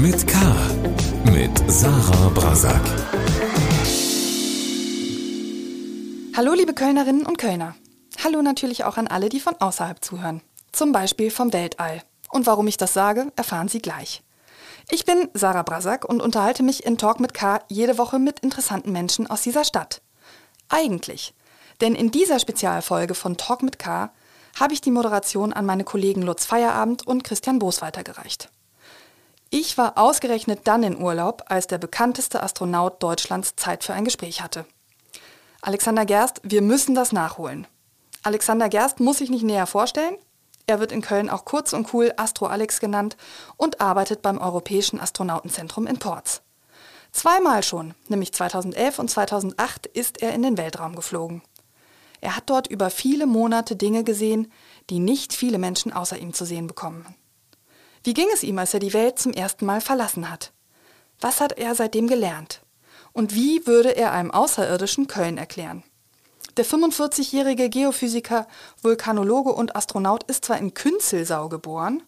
mit K. Mit Sarah Brasak. Hallo, liebe Kölnerinnen und Kölner. Hallo natürlich auch an alle, die von außerhalb zuhören. Zum Beispiel vom Weltall. Und warum ich das sage, erfahren Sie gleich. Ich bin Sarah Brasak und unterhalte mich in Talk mit K jede Woche mit interessanten Menschen aus dieser Stadt. Eigentlich. Denn in dieser Spezialfolge von Talk mit K habe ich die Moderation an meine Kollegen Lutz Feierabend und Christian Boos weitergereicht. Ich war ausgerechnet dann in Urlaub, als der bekannteste Astronaut Deutschlands Zeit für ein Gespräch hatte. Alexander Gerst, wir müssen das nachholen. Alexander Gerst muss sich nicht näher vorstellen. Er wird in Köln auch kurz und cool Astro Alex genannt und arbeitet beim Europäischen Astronautenzentrum in Porz. Zweimal schon, nämlich 2011 und 2008, ist er in den Weltraum geflogen. Er hat dort über viele Monate Dinge gesehen, die nicht viele Menschen außer ihm zu sehen bekommen. Wie ging es ihm, als er die Welt zum ersten Mal verlassen hat? Was hat er seitdem gelernt? Und wie würde er einem Außerirdischen Köln erklären? Der 45-jährige Geophysiker, Vulkanologe und Astronaut ist zwar in Künzelsau geboren,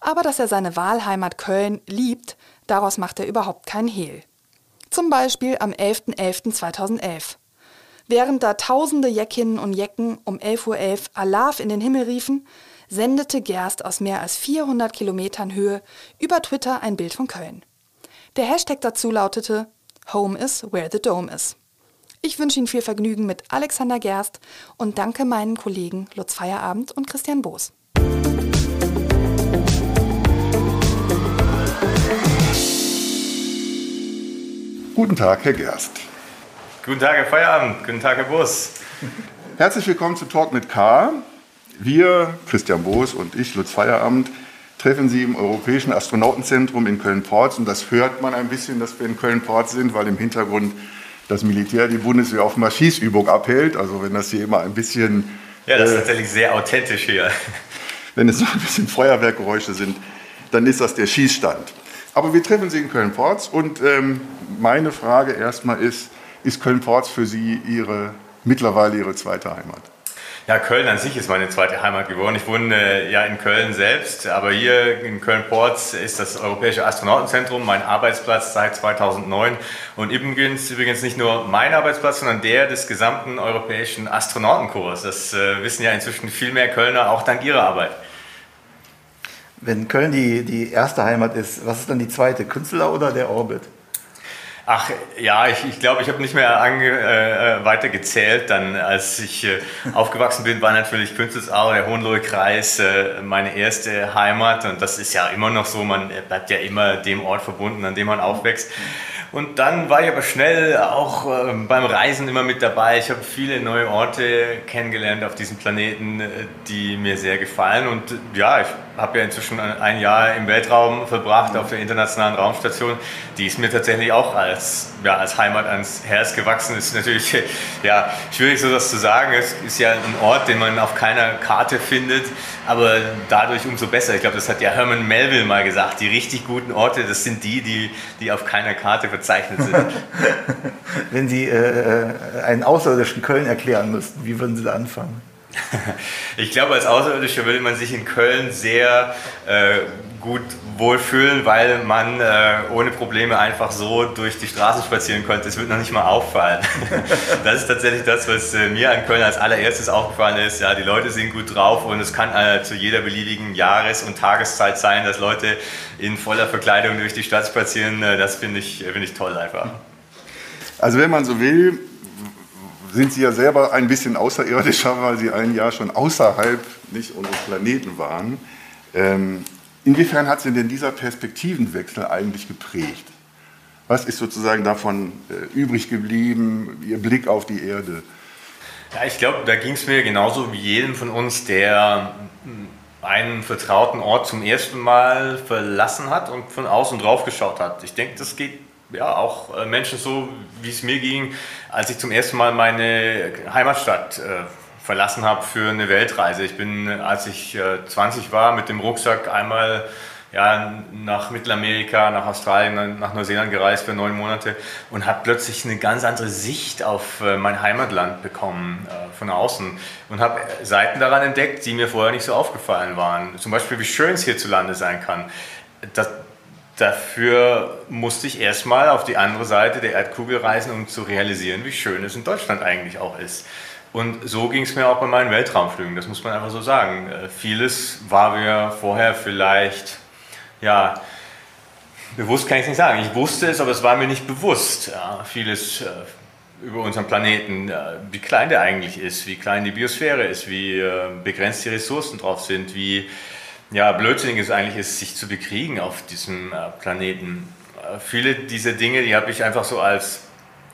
aber dass er seine Wahlheimat Köln liebt, daraus macht er überhaupt keinen Hehl. Zum Beispiel am 11.11.2011. Während da tausende Jeckinnen und Jecken um 11.11 Uhr .11 Alarv in den Himmel riefen, sendete Gerst aus mehr als 400 Kilometern Höhe über Twitter ein Bild von Köln. Der Hashtag dazu lautete Home is where the dome is. Ich wünsche Ihnen viel Vergnügen mit Alexander Gerst und danke meinen Kollegen Lutz Feierabend und Christian Boos. Guten Tag, Herr Gerst. Guten Tag, Herr Feierabend. Guten Tag, Herr Boos. Herzlich willkommen zu Talk mit K. Wir, Christian Boos und ich, Lutz Feierabend, treffen Sie im Europäischen Astronautenzentrum in Köln-Porz. Und das hört man ein bisschen, dass wir in Köln-Porz sind, weil im Hintergrund das Militär die Bundeswehr auf einer Schießübung abhält. Also wenn das hier immer ein bisschen... Ja, das ist äh, tatsächlich sehr authentisch hier. Wenn es so ein bisschen Feuerwerkgeräusche sind, dann ist das der Schießstand. Aber wir treffen Sie in Köln-Porz und ähm, meine Frage erstmal ist, ist Köln-Porz für Sie Ihre, mittlerweile Ihre zweite Heimat? Ja, Köln an sich ist meine zweite Heimat geworden. Ich wohne äh, ja in Köln selbst, aber hier in Köln-Porz ist das Europäische Astronautenzentrum mein Arbeitsplatz seit 2009 und übrigens, übrigens nicht nur mein Arbeitsplatz, sondern der des gesamten Europäischen Astronautenkorps. Das äh, wissen ja inzwischen viel mehr Kölner, auch dank ihrer Arbeit. Wenn Köln die, die erste Heimat ist, was ist dann die zweite, Künstler oder der Orbit? Ach ja, ich glaube, ich, glaub, ich habe nicht mehr ange, äh, äh, weiter gezählt. Dann, als ich äh, aufgewachsen bin, war natürlich Künstlersau, der Hohenlohe-Kreis, äh, meine erste Heimat. Und das ist ja immer noch so, man bleibt ja immer dem Ort verbunden, an dem man aufwächst. Und dann war ich aber schnell auch äh, beim Reisen immer mit dabei. Ich habe viele neue Orte kennengelernt auf diesem Planeten, äh, die mir sehr gefallen. Und ja, ich habe ja inzwischen ein Jahr im Weltraum verbracht auf der Internationalen Raumstation. Die ist mir tatsächlich auch als, ja, als Heimat ans Herz gewachsen. Ist natürlich ja, schwierig, so das zu sagen. Es ist ja ein Ort, den man auf keiner Karte findet, aber dadurch umso besser. Ich glaube, das hat ja Herman Melville mal gesagt. Die richtig guten Orte, das sind die, die, die auf keiner Karte verzeichnet sind. Wenn Sie äh, äh, einen außerirdischen Köln erklären müssten, wie würden Sie da anfangen? Ich glaube, als Außerirdischer würde man sich in Köln sehr äh, gut wohlfühlen, weil man äh, ohne Probleme einfach so durch die Straße spazieren konnte. Es wird noch nicht mal auffallen. das ist tatsächlich das, was äh, mir an Köln als allererstes aufgefallen ist. Ja, die Leute sind gut drauf und es kann äh, zu jeder beliebigen Jahres- und Tageszeit sein, dass Leute in voller Verkleidung durch die Stadt spazieren. Äh, das finde ich, find ich toll einfach. Also wenn man so will, sind Sie ja selber ein bisschen außerirdischer, weil Sie ein Jahr schon außerhalb nicht unseres Planeten waren. Ähm, inwiefern hat Sie denn dieser Perspektivenwechsel eigentlich geprägt? Was ist sozusagen davon äh, übrig geblieben, Ihr Blick auf die Erde? Ja, ich glaube, da ging es mir genauso wie jedem von uns, der hm, einen vertrauten Ort zum ersten Mal verlassen hat und von außen drauf geschaut hat. Ich denke, das geht ja, auch äh, Menschen so, wie es mir ging, als ich zum ersten Mal meine Heimatstadt äh, verlassen habe für eine Weltreise. Ich bin, als ich äh, 20 war, mit dem Rucksack einmal ja, nach Mittelamerika, nach Australien, nach Neuseeland gereist für neun Monate und habe plötzlich eine ganz andere Sicht auf äh, mein Heimatland bekommen äh, von außen und habe Seiten daran entdeckt, die mir vorher nicht so aufgefallen waren. Zum Beispiel, wie schön es hierzulande sein kann. Das, dafür musste ich erstmal auf die andere Seite der Erdkugel reisen, um zu realisieren, wie schön es in Deutschland eigentlich auch ist. Und so ging es mir auch bei meinen Weltraumflügen, das muss man einfach so sagen. Äh, vieles war mir vorher vielleicht, ja, bewusst kann ich es nicht sagen. Ich wusste es, aber es war mir nicht bewusst. Ja, vieles äh, über unseren Planeten, äh, wie klein der eigentlich ist, wie klein die Biosphäre ist, wie begrenzt die Ressourcen drauf sind, wie ja, blödsinnig es eigentlich ist, sich zu bekriegen auf diesem äh, Planeten. Viele dieser Dinge, die habe ich einfach so als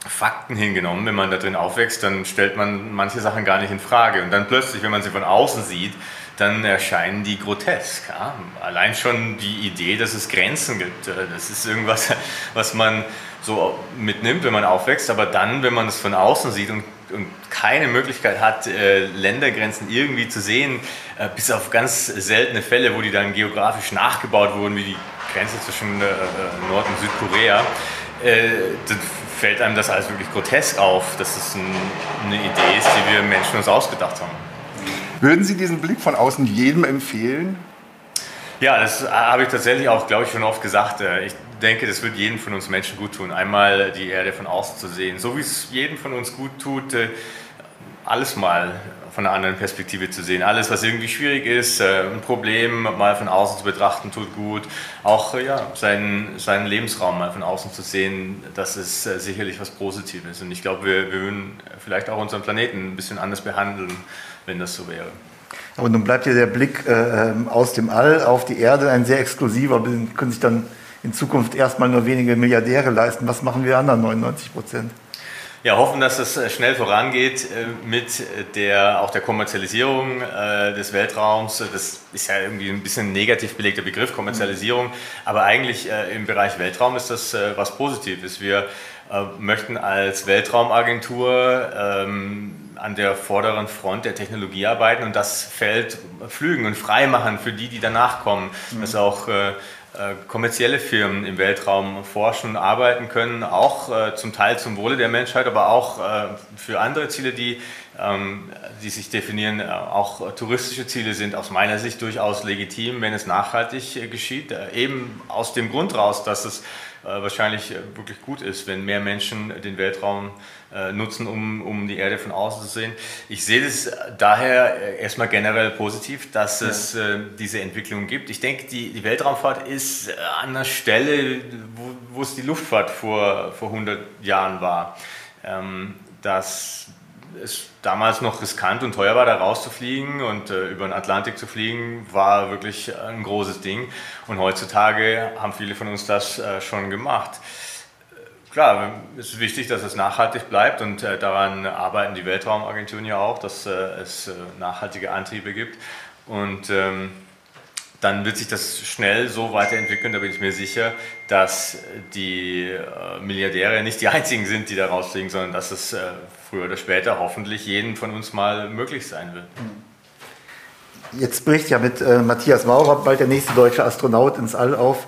Fakten hingenommen. Wenn man da drin aufwächst, dann stellt man manche Sachen gar nicht in Frage. Und dann plötzlich, wenn man sie von außen sieht, dann erscheinen die grotesk. Ja? Allein schon die Idee, dass es Grenzen gibt. Das ist irgendwas, was man so mitnimmt, wenn man aufwächst, aber dann, wenn man es von außen sieht und, und keine Möglichkeit hat, äh, Ländergrenzen irgendwie zu sehen, äh, bis auf ganz seltene Fälle, wo die dann geografisch nachgebaut wurden, wie die Grenze zwischen äh, Nord- und Südkorea, dann fällt einem das alles wirklich grotesk auf, dass es ein, eine Idee ist, die wir Menschen uns ausgedacht haben. Würden Sie diesen Blick von außen jedem empfehlen? Ja, das habe ich tatsächlich auch, glaube ich, schon oft gesagt. Ich denke, das wird jedem von uns Menschen gut tun, einmal die Erde von außen zu sehen. So wie es jedem von uns gut tut, äh, alles mal von einer anderen Perspektive zu sehen. Alles, was irgendwie schwierig ist, äh, ein Problem mal von außen zu betrachten, tut gut. Auch ja, seinen, seinen Lebensraum mal von außen zu sehen, das ist sicherlich was Positives. Und ich glaube, wir, wir würden vielleicht auch unseren Planeten ein bisschen anders behandeln, wenn das so wäre. Aber nun bleibt ja der Blick äh, ähm, aus dem All auf die Erde ein sehr exklusiver. Können sich dann in Zukunft erstmal nur wenige Milliardäre leisten. Was machen wir anderen 99 Prozent? Ja, hoffen, dass es äh, schnell vorangeht äh, mit der, auch der Kommerzialisierung äh, des Weltraums. Das ist ja irgendwie ein bisschen negativ belegter Begriff, Kommerzialisierung. Aber eigentlich im Bereich Weltraum ist das was Positives. Wir möchten als Weltraumagentur ähm, an der vorderen Front der Technologie arbeiten und das Feld pflügen und freimachen für die, die danach kommen. Mhm. Dass auch äh, äh, kommerzielle Firmen im Weltraum forschen und arbeiten können, auch äh, zum Teil zum Wohle der Menschheit, aber auch äh, für andere Ziele, die, ähm, die sich definieren. Äh, auch touristische Ziele sind aus meiner Sicht durchaus legitim, wenn es nachhaltig äh, geschieht. eben aus dem Grund raus, dass es wahrscheinlich wirklich gut ist, wenn mehr Menschen den Weltraum äh, nutzen, um, um die Erde von außen zu sehen. Ich sehe das daher erstmal generell positiv, dass ja. es äh, diese Entwicklung gibt. Ich denke, die, die Weltraumfahrt ist an der Stelle, wo, wo es die Luftfahrt vor, vor 100 Jahren war. Ähm, dass es damals noch riskant und teuer war, da rauszufliegen und äh, über den Atlantik zu fliegen, war wirklich ein großes Ding. Und heutzutage haben viele von uns das äh, schon gemacht. Klar, es ist wichtig, dass es nachhaltig bleibt und äh, daran arbeiten die Weltraumagenturen ja auch, dass äh, es äh, nachhaltige Antriebe gibt. Und ähm, dann wird sich das schnell so weiterentwickeln, da bin ich mir sicher, dass die äh, Milliardäre nicht die einzigen sind, die da rausfliegen, sondern dass es äh, früher oder später hoffentlich jedem von uns mal möglich sein wird. Jetzt bricht ja mit äh, Matthias Maurer bald der nächste deutsche Astronaut ins All auf.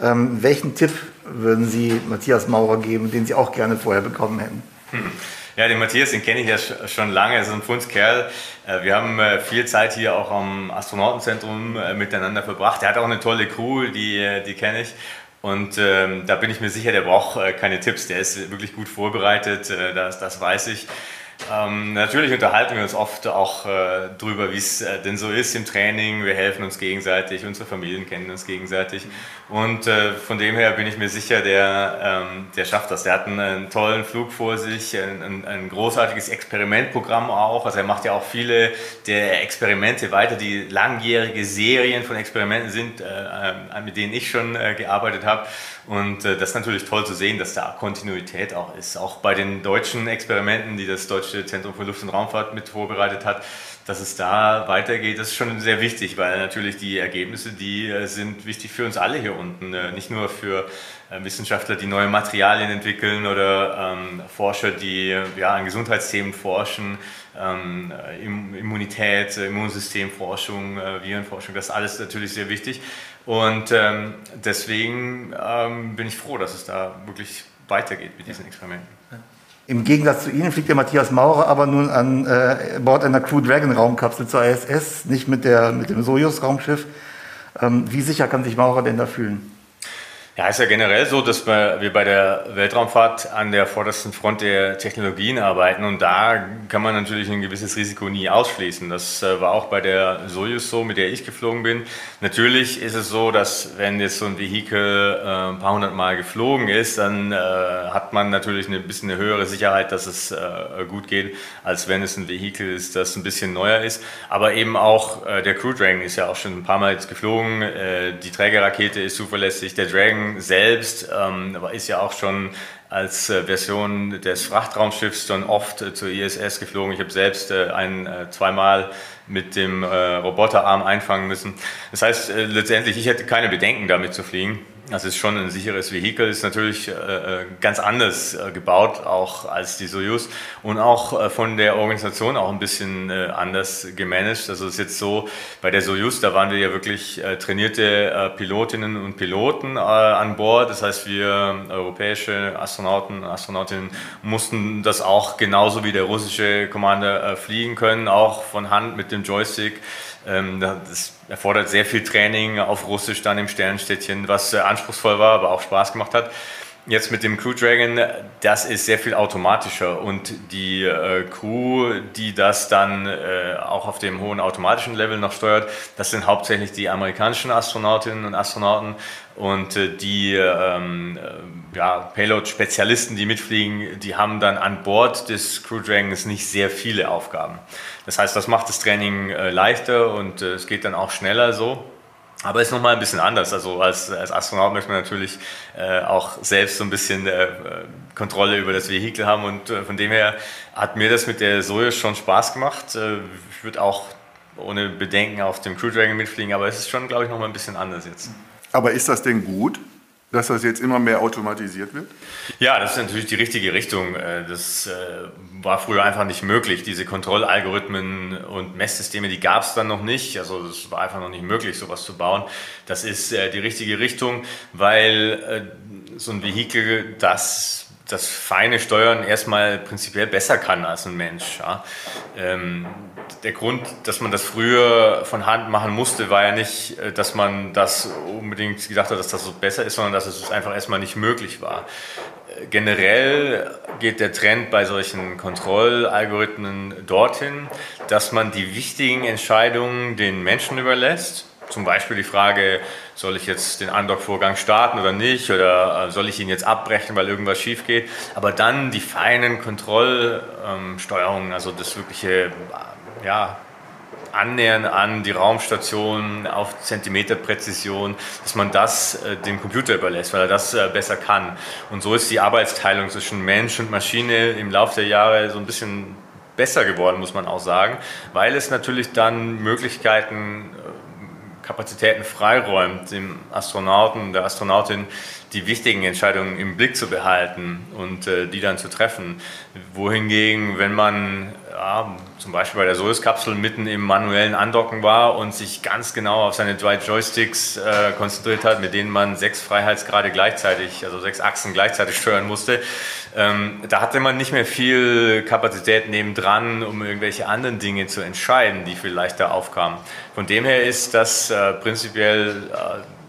Ähm, welchen Tipp würden Sie Matthias Maurer geben, den Sie auch gerne vorher bekommen hätten? Hm. Ja, den Matthias, den kenne ich ja schon lange, er ist ein Fundskerl. Äh, wir haben äh, viel Zeit hier auch am Astronautenzentrum äh, miteinander verbracht. Er hat auch eine tolle Crew, die, die kenne ich. Und ähm, da bin ich mir sicher, der braucht keine Tipps, der ist wirklich gut vorbereitet, das, das weiß ich. Ähm, natürlich unterhalten wir uns oft auch äh, darüber, wie es äh, denn so ist im Training. Wir helfen uns gegenseitig, unsere Familien kennen uns gegenseitig. Und äh, von dem her bin ich mir sicher, der, ähm, der schafft das. Der hat einen, einen tollen Flug vor sich, ein, ein, ein, großartiges Experimentprogramm auch. Also er macht ja auch viele der Experimente weiter, die langjährige Serien von Experimenten sind, äh, äh, mit denen ich schon äh, gearbeitet habe. Und das ist natürlich toll zu sehen, dass da Kontinuität auch ist. Auch bei den deutschen Experimenten, die das Deutsche Zentrum für Luft- und Raumfahrt mit vorbereitet hat, dass es da weitergeht, das ist schon sehr wichtig, weil natürlich die Ergebnisse, die äh, sind wichtig für uns alle hier unten, äh, nicht nur für äh, Wissenschaftler, die neue Materialien entwickeln oder ähm, Forscher, die ja, an Gesundheitsthemen forschen, ähm, Immunität, Immunsystemforschung, äh, Virenforschung, das ist alles natürlich sehr wichtig. Und ähm, deswegen ähm, bin ich froh, dass es da wirklich weitergeht mit diesen Experimenten. Im Gegensatz zu Ihnen fliegt der Matthias Maurer aber nun an äh, Bord einer Crew Dragon Raumkapsel zur ISS, nicht mit, der, mit dem Soyuz Raumschiff. Ähm, wie sicher kann sich Maurer denn da fühlen? Ja, ist ja generell so, dass wir bei der Weltraumfahrt an der vordersten Front der Technologien arbeiten und da kann man natürlich ein gewisses Risiko nie ausschließen. Das äh, war auch bei der Soyuz so, mit der ich geflogen bin. Natürlich ist es so, dass wenn jetzt so ein Vehikel äh, ein paar hundert Mal geflogen ist, dann äh, hat man natürlich ein bisschen eine höhere Sicherheit, dass es gut geht, als wenn es ein Vehikel ist, das ein bisschen neuer ist. Aber eben auch der Crew Dragon ist ja auch schon ein paar Mal jetzt geflogen. Die Trägerrakete ist zuverlässig, der Dragon selbst ähm, ist ja auch schon als äh, Version des Frachtraumschiffs schon oft äh, zur ISS geflogen. Ich habe selbst äh, ein, äh, zweimal mit dem äh, Roboterarm einfangen müssen. Das heißt, äh, letztendlich, ich hätte keine Bedenken damit zu fliegen. Das ist schon ein sicheres Vehikel, ist natürlich äh, äh, ganz anders äh, gebaut, auch als die Soyuz und auch äh, von der Organisation auch ein bisschen äh, anders gemanagt. Also es ist jetzt so, bei der Soyuz, da waren wir ja wirklich äh, trainierte Pilotinnen und Piloten an Bord. Das heißt, wir europäische Astronauten, Astronautinnen mussten das auch genauso wie der russische Commander fliegen können, auch von Hand mit dem Joystick. Ähm, das erfordert sehr viel Training auf Russisch dann im Sternstädtchen, was anspruchsvoll war, aber auch Spaß gemacht hat. Jetzt mit dem Crew Dragon, das ist sehr viel automatischer und die äh, Crew, die das dann äh, auch auf dem hohen automatischen Level noch steuert, das sind hauptsächlich die amerikanischen Astronautinnen und Astronauten und äh, die ähm, äh, ja, Payload-Spezialisten, die mitfliegen, die haben dann an Bord des Crew Dragons nicht sehr viele Aufgaben. Das heißt, das macht das Training äh, leichter und äh, es geht dann auch schneller so. Aber ist nochmal ein bisschen anders. Also als, als Astronaut möchte man natürlich äh, auch selbst so ein bisschen äh, Kontrolle über das Vehikel haben und äh, von dem her hat mir das mit der Soyuz schon Spaß gemacht. Äh, ich würde auch ohne Bedenken auf dem Crew Dragon mitfliegen, aber es ist schon, glaube ich, nochmal ein bisschen anders jetzt. Aber ist das denn gut? Dass das jetzt immer mehr automatisiert wird? Ja, das ist natürlich die richtige Richtung. Äh, das äh, war früher einfach nicht möglich. Diese Kontrollalgorithmen und Messsysteme, die gab es dann noch nicht. Also es war einfach noch nicht möglich, sowas zu bauen. Das ist äh, die richtige Richtung, weil so ein Vehikel, das das feine Steuern erstmal prinzipiell besser kann als ein Mensch. Ja. Ähm, der Grund, dass man das früher von Hand machen musste, war ja nicht, äh, dass man das unbedingt gedacht hat, dass das so besser ist, sondern dass es einfach erstmal nicht möglich war. Äh, generell geht der Trend bei solchen Kontrollalgorithmen dorthin, dass man die wichtigen Entscheidungen den Menschen überlässt zum Beispiel die Frage, soll ich jetzt den Undock-Vorgang starten oder nicht? Oder äh, soll ich ihn jetzt abbrechen, weil irgendwas schief geht? Aber dann die feinen Kontrollsteuerungen, also das wirkliche äh, ja, Annähern an die Raumstation auf Zentimeterpräzision, dass man das äh, dem Computer überlässt, weil er das äh, besser kann. Und so ist die Arbeitsteilung zwischen Mensch und Maschine im Laufe der Jahre so ein bisschen besser geworden, muss man auch sagen, weil es natürlich dann Möglichkeiten Kapazitäten freiräumt, dem Astronauten, der Astronautin die wichtigen Entscheidungen im Blick zu behalten und äh, die dann zu treffen. Wohingegen, wenn man ja, zum Beispiel bei der Soyuz-Kapsel mitten im manuellen Andocken war und sich ganz genau auf seine zwei Joysticks äh, konzentriert hat, mit denen man sechs Freiheitsgrade gleichzeitig, also sechs Achsen gleichzeitig steuern musste, ähm, da hatte man nicht mehr viel Kapazität nebendran, um irgendwelche anderen Dinge zu entscheiden, die viel leichter aufkamen. Von dem her ist das äh, prinzipiell äh,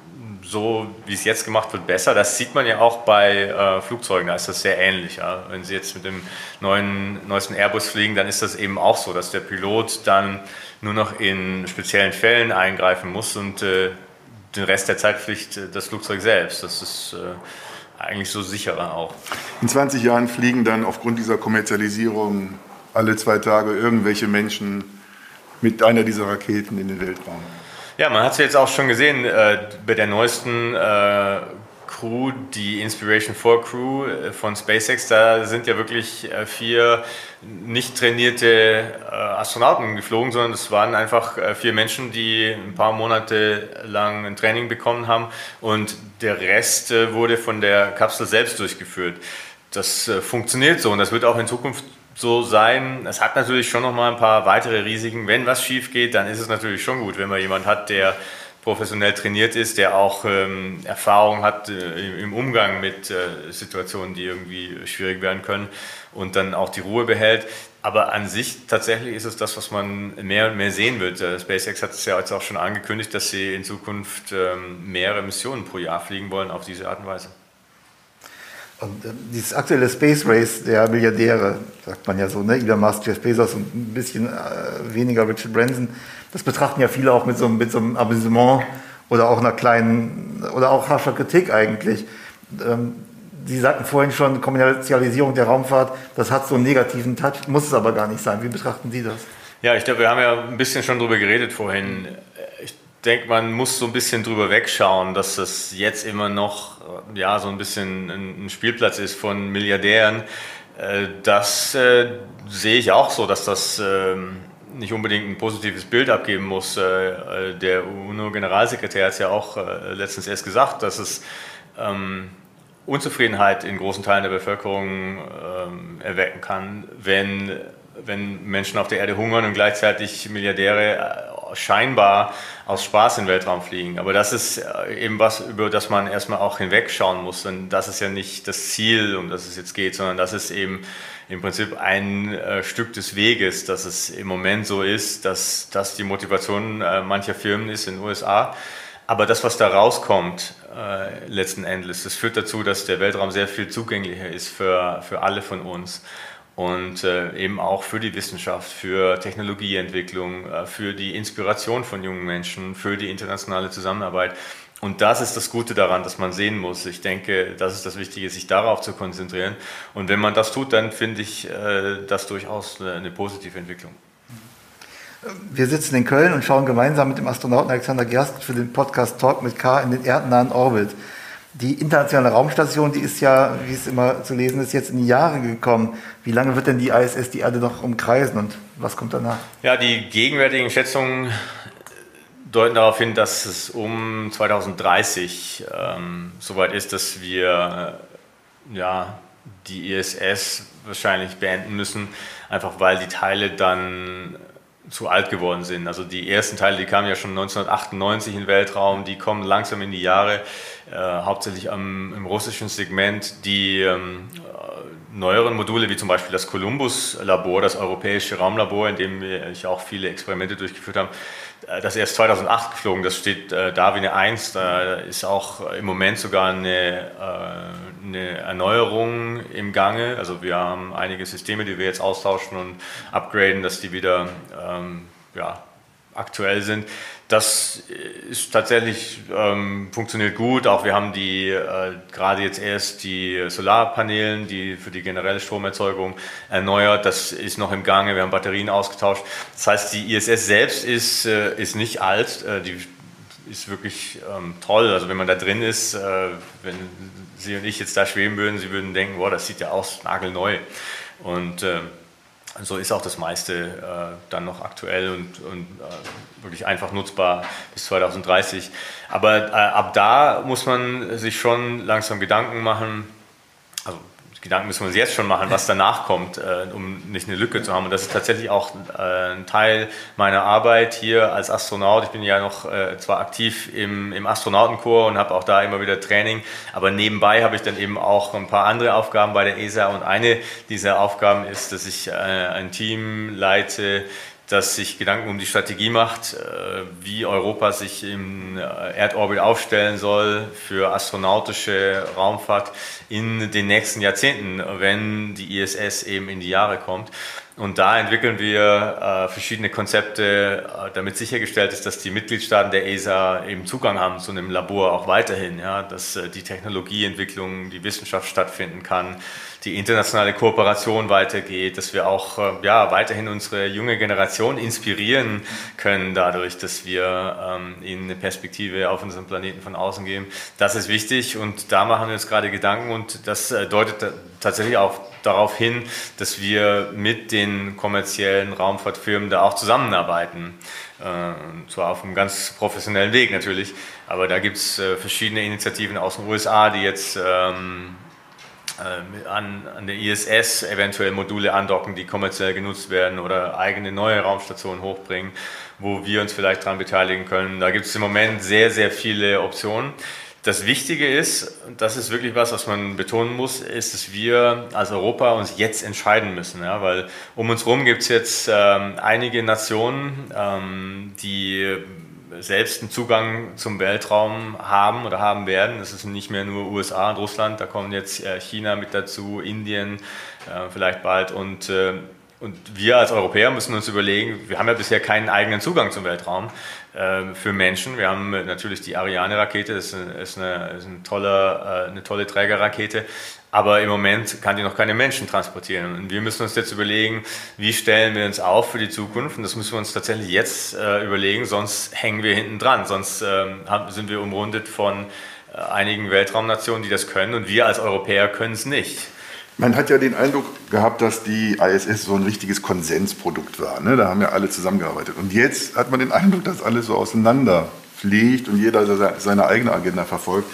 so, wie es jetzt gemacht wird, besser. Das sieht man ja auch bei äh, Flugzeugen, da ist das sehr ähnlich. Ja. Wenn Sie jetzt mit dem neuen, neuesten Airbus fliegen, dann ist das eben auch so, dass der Pilot dann nur noch in speziellen Fällen eingreifen muss und äh, den Rest der Zeit fliegt äh, das Flugzeug selbst. Das ist äh, eigentlich so sicherer auch. In 20 Jahren fliegen dann aufgrund dieser Kommerzialisierung alle zwei Tage irgendwelche Menschen mit einer dieser Raketen in den Weltraum. Ja, man hat es jetzt auch schon gesehen äh, bei der neuesten äh, Crew, die Inspiration 4 Crew äh, von SpaceX. Da sind ja wirklich äh, vier nicht trainierte äh, Astronauten geflogen, sondern es waren einfach vier Menschen, die ein paar Monate lang ein Training bekommen haben und der Rest wurde von der Kapsel selbst durchgeführt. Das funktioniert so und das wird auch in Zukunft so sein. Es hat natürlich schon noch mal ein paar weitere Risiken. Wenn was schief geht, dann ist es natürlich schon gut, wenn man jemanden hat, der professionell trainiert ist, der auch ähm, Erfahrung hat äh, im Umgang mit äh, Situationen, die irgendwie schwierig werden können und dann auch die Ruhe behält. Aber an sich tatsächlich ist es das, was man mehr und mehr sehen wird. Äh, SpaceX hat es ja jetzt auch schon angekündigt, dass sie in Zukunft ähm, mehrere Missionen pro Jahr fliegen wollen auf diese Art und Weise. Und äh, dieses aktuelle Space Race der Milliardäre, sagt man ja so, ne? Elon Musk, Jeff Bezos und ein bisschen äh, weniger Richard Branson, das betrachten ja viele auch mit so, mit so einem Amüsement oder auch einer kleinen, oder auch harscher Kritik eigentlich. Ähm, Sie sagten vorhin schon, Kommerzialisierung der Raumfahrt, das hat so einen negativen Touch, muss es aber gar nicht sein. Wie betrachten Sie das? Ja, ich glaube, wir haben ja ein bisschen schon drüber geredet vorhin. Denke, man muss so ein bisschen drüber wegschauen, dass das jetzt immer noch ja, so ein bisschen ein Spielplatz ist von Milliardären. Äh, das äh, sehe ich auch so, dass das äh, nicht unbedingt ein positives Bild abgeben muss. Äh, der UNO-Generalsekretär hat es ja auch äh, letztens erst gesagt, dass es ähm, Unzufriedenheit in großen Teilen der Bevölkerung ähm, erwecken kann, wenn, wenn Menschen auf der Erde hungern und gleichzeitig Milliardäre äh, scheinbar aus Spaß in den Weltraum fliegen. Aber das ist äh, eben was, über das man erstmal auch hinwegschauen muss. Und das ist ja nicht das Ziel, um das es jetzt geht, sondern das ist eben im Prinzip ein äh, Stück des Weges, dass es im Moment so ist, dass das die Motivation äh, mancher Firmen ist in den USA. Aber das, was da rauskommt, äh, letzten Endes, das führt dazu, dass der Weltraum sehr viel zugänglicher ist für, für alle von uns und äh, eben auch für die Wissenschaft, für Technologieentwicklung, äh, für die Inspiration von jungen Menschen, für die internationale Zusammenarbeit. Und das ist das Gute daran, dass man sehen muss. Ich denke, das ist das Wichtige, sich darauf zu konzentrieren. Und wenn man das tut, dann finde ich äh, das durchaus eine, eine positive Entwicklung. Wir sitzen in Köln und schauen gemeinsam mit dem Astronauten Alexander Gerst für den Podcast Talk mit K in den erdnahen Orbit. Die internationale Raumstation, die ist ja, wie es immer zu lesen ist, jetzt in die Jahre gekommen. Wie lange wird denn die ISS die Erde noch umkreisen und was kommt danach? Ja, die gegenwärtigen Schätzungen deuten darauf hin, dass es um 2030 ähm, soweit ist, dass wir äh, ja, die ISS wahrscheinlich beenden müssen, einfach weil die Teile dann zu alt geworden sind. Also die ersten Teile, die kamen ja schon 1998 in den Weltraum, die kommen langsam in die Jahre, äh, hauptsächlich am, im russischen Segment. Die ähm, äh, neueren Module, wie zum Beispiel das Columbus-Labor, das europäische Raumlabor, in dem ich auch viele Experimente durchgeführt habe, das ist erst 2008 geflogen, das steht äh, da wie eine 1, da ist auch im Moment sogar eine, äh, eine Erneuerung im Gange. Also wir haben einige Systeme, die wir jetzt austauschen und upgraden, dass die wieder ähm, ja, aktuell sind. Das ist tatsächlich ähm, funktioniert gut. Auch wir haben die äh, gerade jetzt erst die Solarpanelen, die für die generelle Stromerzeugung erneuert. Das ist noch im Gange. Wir haben Batterien ausgetauscht. Das heißt, die ISS selbst ist, äh, ist nicht alt. Äh, die ist wirklich ähm, toll. Also wenn man da drin ist, äh, wenn Sie und ich jetzt da schweben würden, Sie würden denken, wow, das sieht ja aus nagelneu. Und äh, so ist auch das meiste äh, dann noch aktuell und, und äh, wirklich einfach nutzbar bis 2030. Aber äh, ab da muss man sich schon langsam Gedanken machen, also Gedanken müssen wir uns jetzt schon machen, was danach kommt, äh, um nicht eine Lücke zu haben. Und das ist tatsächlich auch äh, ein Teil meiner Arbeit hier als Astronaut. Ich bin ja noch äh, zwar aktiv im, im Astronautenchor und habe auch da immer wieder Training, aber nebenbei habe ich dann eben auch ein paar andere Aufgaben bei der ESA. Und eine dieser Aufgaben ist, dass ich äh, ein Team leite, das sich Gedanken um die Strategie macht, äh, wie Europa sich im äh, Erdorbit aufstellen soll für astronautische Raumfahrt in den nächsten Jahrzehnten, wenn die ISS eben in die Jahre kommt. Und da entwickeln wir äh, verschiedene Konzepte, äh, damit sichergestellt ist, dass die Mitgliedstaaten der ESA eben Zugang haben zu einem Labor auch weiterhin, ja, dass äh, die Technologieentwicklung, die Wissenschaft stattfinden kann, die internationale Kooperation weitergeht, dass wir auch äh, ja, weiterhin unsere junge Generation inspirieren können dadurch, dass wir ähm, ihnen eine Perspektive auf unseren Planeten von außen geben. Das ist wichtig und da machen wir uns gerade Gedanken und das äh, deutet tatsächlich auch darauf hin, dass wir mit den kommerziellen Raumfahrtfirmen da auch zusammenarbeiten. Äh, zwar auf einem ganz professionellen Weg natürlich, aber da gibt es äh, verschiedene Initiativen aus den USA, die jetzt ähm, äh, an der ISS eventuell Module andocken, die kommerziell genutzt werden oder eigene neue Raumstationen hochbringen, wo wir uns vielleicht daran beteiligen können. Da gibt es im Moment sehr, sehr viele Optionen. Das Wichtige ist, und das ist wirklich was, was man betonen muss, ist, dass wir als Europa uns jetzt entscheiden müssen. Ja? Weil um uns herum gibt es jetzt ähm, einige Nationen, ähm, die selbst einen Zugang zum Weltraum haben oder haben werden. Es ist nicht mehr nur USA und Russland, da kommen jetzt äh, China mit dazu, Indien äh, vielleicht bald und äh, und wir als Europäer müssen uns überlegen, wir haben ja bisher keinen eigenen Zugang zum Weltraum für Menschen. Wir haben natürlich die Ariane-Rakete, das ist, eine, ist eine, tolle, äh, eine tolle Trägerrakete, aber im Moment kann die noch keine Menschen transportieren. Und wir müssen uns jetzt überlegen, wie stellen wir uns auf für die Zukunft. Und das müssen wir uns tatsächlich jetzt äh, überlegen, sonst hängen wir hinten dran. Sonst ähm, sind wir umrundet von äh, einigen Weltraumnationen, die das können. Und wir als Europäer können es nicht. Man hat ja den Eindruck gehabt, dass die ISS so ein richtiges Konsensprodukt war. Ne? Da haben ja alle zusammengearbeitet. Und jetzt hat man den Eindruck, dass alles so auseinanderfliegt und jeder seine eigene Agenda verfolgt.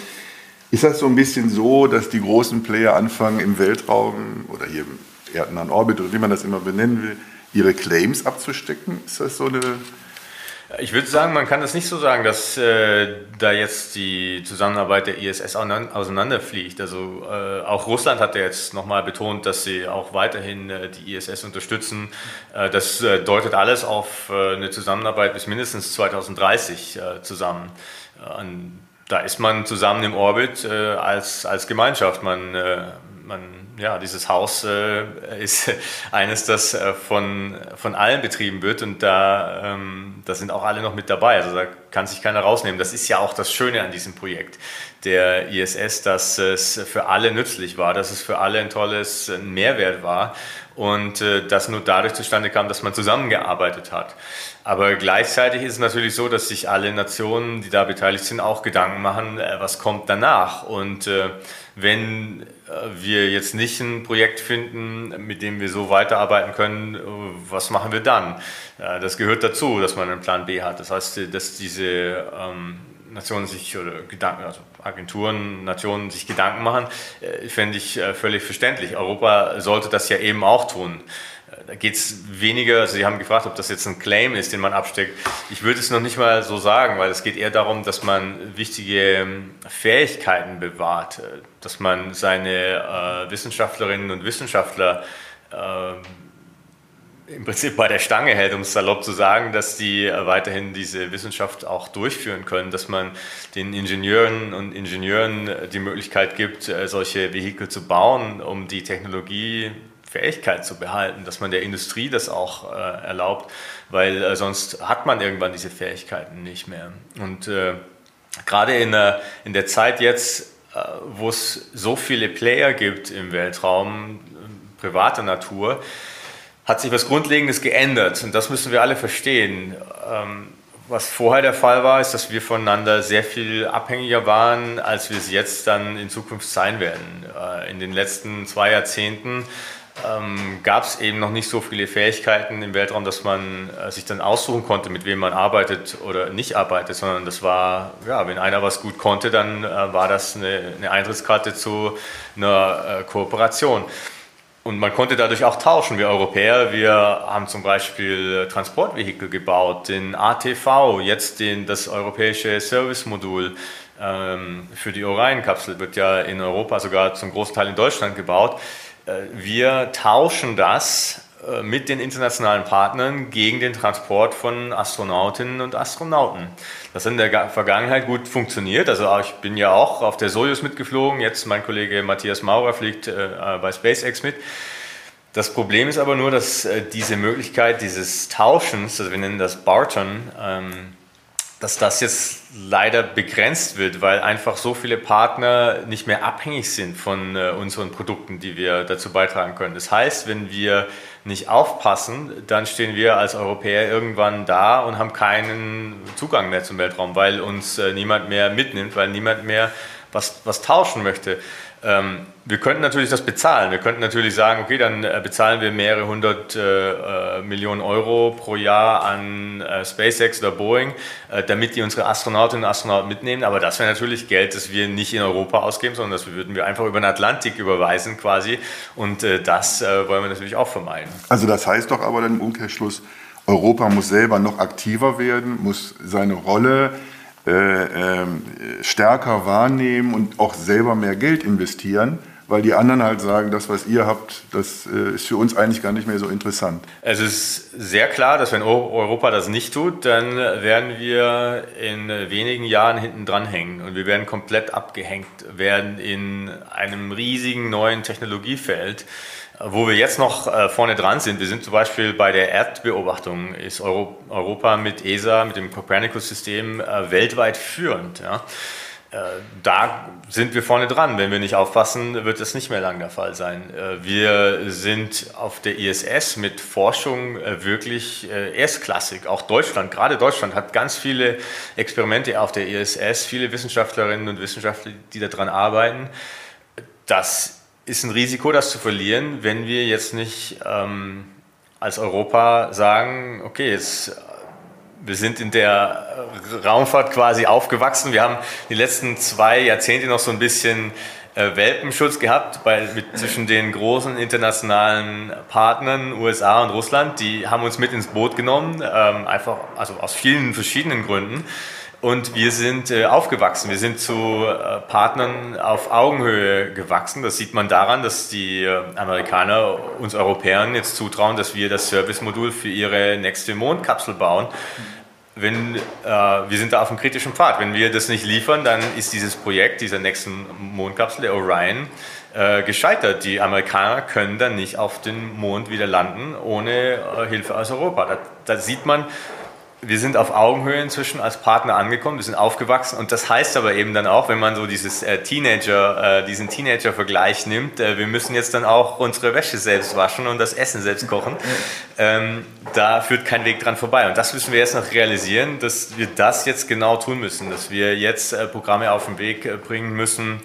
Ist das so ein bisschen so, dass die großen Player anfangen im Weltraum oder hier im erdnahen Orbit oder wie man das immer benennen will, ihre Claims abzustecken? Ist das so eine ich würde sagen, man kann das nicht so sagen, dass äh, da jetzt die Zusammenarbeit der ISS auseinanderfliegt. Also äh, auch Russland hat ja jetzt nochmal betont, dass sie auch weiterhin äh, die ISS unterstützen. Äh, das äh, deutet alles auf äh, eine Zusammenarbeit bis mindestens 2030 zusammen. da ist man zusammen im Orbit als, als Gemeinschaft. Man, man ja, dieses Haus äh, ist eines, das äh, von, von allen betrieben wird und da, ähm, da sind auch alle noch mit dabei. Also da kann sich keiner rausnehmen. Das ist ja auch das Schöne an diesem Projekt der ISS, dass es für alle nützlich war, dass es für alle ein tolles Mehrwert war und äh, das nur dadurch zustande kam, dass man zusammengearbeitet hat. Aber gleichzeitig ist es natürlich so, dass sich alle Nationen, die da beteiligt sind, auch Gedanken machen, äh, was kommt danach. Und äh, wenn äh, wir jetzt nicht ein Projekt finden, mit dem wir so weiterarbeiten können, äh, was machen wir dann? Das gehört dazu, dass man einen Plan B hat. Das heißt, dass diese ähm, Nationen sich oder Gedanken, also Agenturen, Nationen sich Gedanken machen, äh, fände ich völlig verständlich. Europa sollte das ja eben auch tun. Da geht es weniger, also Sie haben gefragt, ob das jetzt ein Claim ist, den man absteckt. Ich würde es noch nicht mal so sagen, weil es geht eher darum, dass man wichtige ähm, Fähigkeiten bewahrt, äh, dass man seine äh, Wissenschaftlerinnen und Wissenschaftler äh, im Prinzip bei der Stange hält, um es salopp zu sagen, dass die äh, weiterhin diese Wissenschaft auch durchführen können, dass man den Ingenieuren und Ingenieuren die Möglichkeit gibt, äh, solche Vehikel zu bauen, um die Technologie Fähigkeit zu behalten, dass man der Industrie das auch äh, erlaubt, weil äh, sonst hat man irgendwann diese Fähigkeiten nicht mehr. Und äh, gerade in, in der Zeit jetzt, äh, wo es so viele Player gibt im Weltraum, privater Natur, hat sich was Grundlegendes geändert und das müssen wir alle verstehen. Ähm, was vorher der Fall war, ist, dass wir voneinander sehr viel abhängiger waren, als wir es jetzt dann in Zukunft sein werden. Äh, in den letzten zwei Jahrzehnten ähm, gab es eben noch nicht so viele Fähigkeiten im Weltraum, dass man äh, sich dann aussuchen konnte, mit wem man arbeitet oder nicht arbeitet, sondern das war, ja, wenn einer was gut konnte, dann äh, war das eine, eine, Eintrittskarte zu einer äh, Kooperation. Und man konnte dadurch auch tauschen. Wir Europäer, wir haben zum Beispiel Transportvehikel gebaut, den ATV, jetzt den, das europäische Service-Modul ähm, für die Orion-Kapsel wird ja in Europa sogar zum großen Teil in Deutschland gebaut. Äh, wir tauschen das äh, mit den internationalen Partnern gegen den Transport von Astronautinnen und Astronauten. Das hat in der Vergangenheit gut funktioniert. Also ich bin ja auch auf der Soyuz mitgeflogen. Jetzt mein Kollege Matthias Maurer fliegt äh, bei SpaceX mit. Das Problem ist aber nur, dass diese Möglichkeit dieses Tauschens, also wir nennen das Barton, ähm, dass das jetzt leider begrenzt wird, weil einfach so viele Partner nicht mehr abhängig sind von äh, unseren Produkten, die wir dazu beitragen können. Das heißt, wenn wir nicht aufpassen, dann stehen wir als Europäer irgendwann da und haben keinen Zugang mehr zum Weltraum, weil uns äh, niemand mehr mitnimmt, weil niemand mehr was, was tauschen möchte. Ähm, wir könnten natürlich das bezahlen. Wir könnten natürlich sagen, okay, dann äh, bezahlen wir mehrere hundert äh, äh, Millionen Euro pro Jahr an äh, SpaceX oder Boeing, äh, damit die unsere Astronautinnen und Astronauten mitnehmen. Aber das wäre natürlich Geld, das wir nicht in Europa ausgeben, sondern das würden wir einfach über den Atlantik überweisen quasi. Und äh, das wollen wir natürlich auch vermeiden. Also das heißt doch aber dann im Umkehrschluss, Europa muss selber noch aktiver werden, muss seine Rolle äh, äh, stärker wahrnehmen und auch selber mehr Geld investieren, weil die anderen halt sagen, das, was ihr habt, das äh, ist für uns eigentlich gar nicht mehr so interessant. Es ist sehr klar, dass wenn Europa das nicht tut, dann werden wir in wenigen Jahren hinten dran hängen und wir werden komplett abgehängt werden in einem riesigen neuen Technologiefeld wo wir jetzt noch äh, vorne dran sind, wir sind zum Beispiel bei der Erdbeobachtung, ist Euro, Europa mit ESA, mit dem Copernicus-System äh, weltweit führend. Ja? Äh, da sind wir vorne dran. Wenn wir nicht aufpassen, wird das nicht mehr lang der Fall sein. Wir sind auf der ISS mit Forschung wirklich erstklassig. Auch Deutschland, gerade Deutschland hat ganz viele Experimente auf der ISS, viele Wissenschaftlerinnen und Wissenschaftler, die daran arbeiten. Das ist ein Risiko, das zu verlieren, wenn wir jetzt nicht ähm, als Europa sagen, okay, jetzt, wir sind in der Raumfahrt quasi aufgewachsen. Wir haben die letzten zwei Jahrzehnte noch so ein bisschen äh, Welpenschutz gehabt bei, mit, zwischen den großen internationalen Partnern, USA und Russland. Die haben uns mit ins Boot genommen, ähm, einfach also aus vielen verschiedenen Gründen. Und wir sind äh, aufgewachsen, wir sind zu äh, Partnern auf Augenhöhe gewachsen. Das sieht man daran, dass die äh, Amerikaner uns Europäern jetzt zutrauen, dass wir das Servicemodul für ihre nächste Mondkapsel bauen. Wenn, äh, wir sind da auf einem kritischen Pfad. Wenn wir das nicht liefern, dann ist dieses Projekt dieser nächsten Mondkapsel, der Orion, äh, gescheitert. Die Amerikaner können dann nicht auf den Mond wieder landen ohne äh, Hilfe aus Europa. Da, da sieht man, wir sind auf Augenhöhe inzwischen als Partner angekommen, wir sind aufgewachsen und das heißt aber eben dann auch, wenn man so dieses äh, Teenager, äh, diesen Teenager-Vergleich nimmt, äh, wir müssen jetzt dann auch unsere Wäsche selbst waschen und das Essen selbst kochen. Ähm, da führt kein Weg dran vorbei und das müssen wir jetzt noch realisieren, dass wir das jetzt genau tun müssen, dass wir jetzt äh, Programme auf den Weg äh, bringen müssen,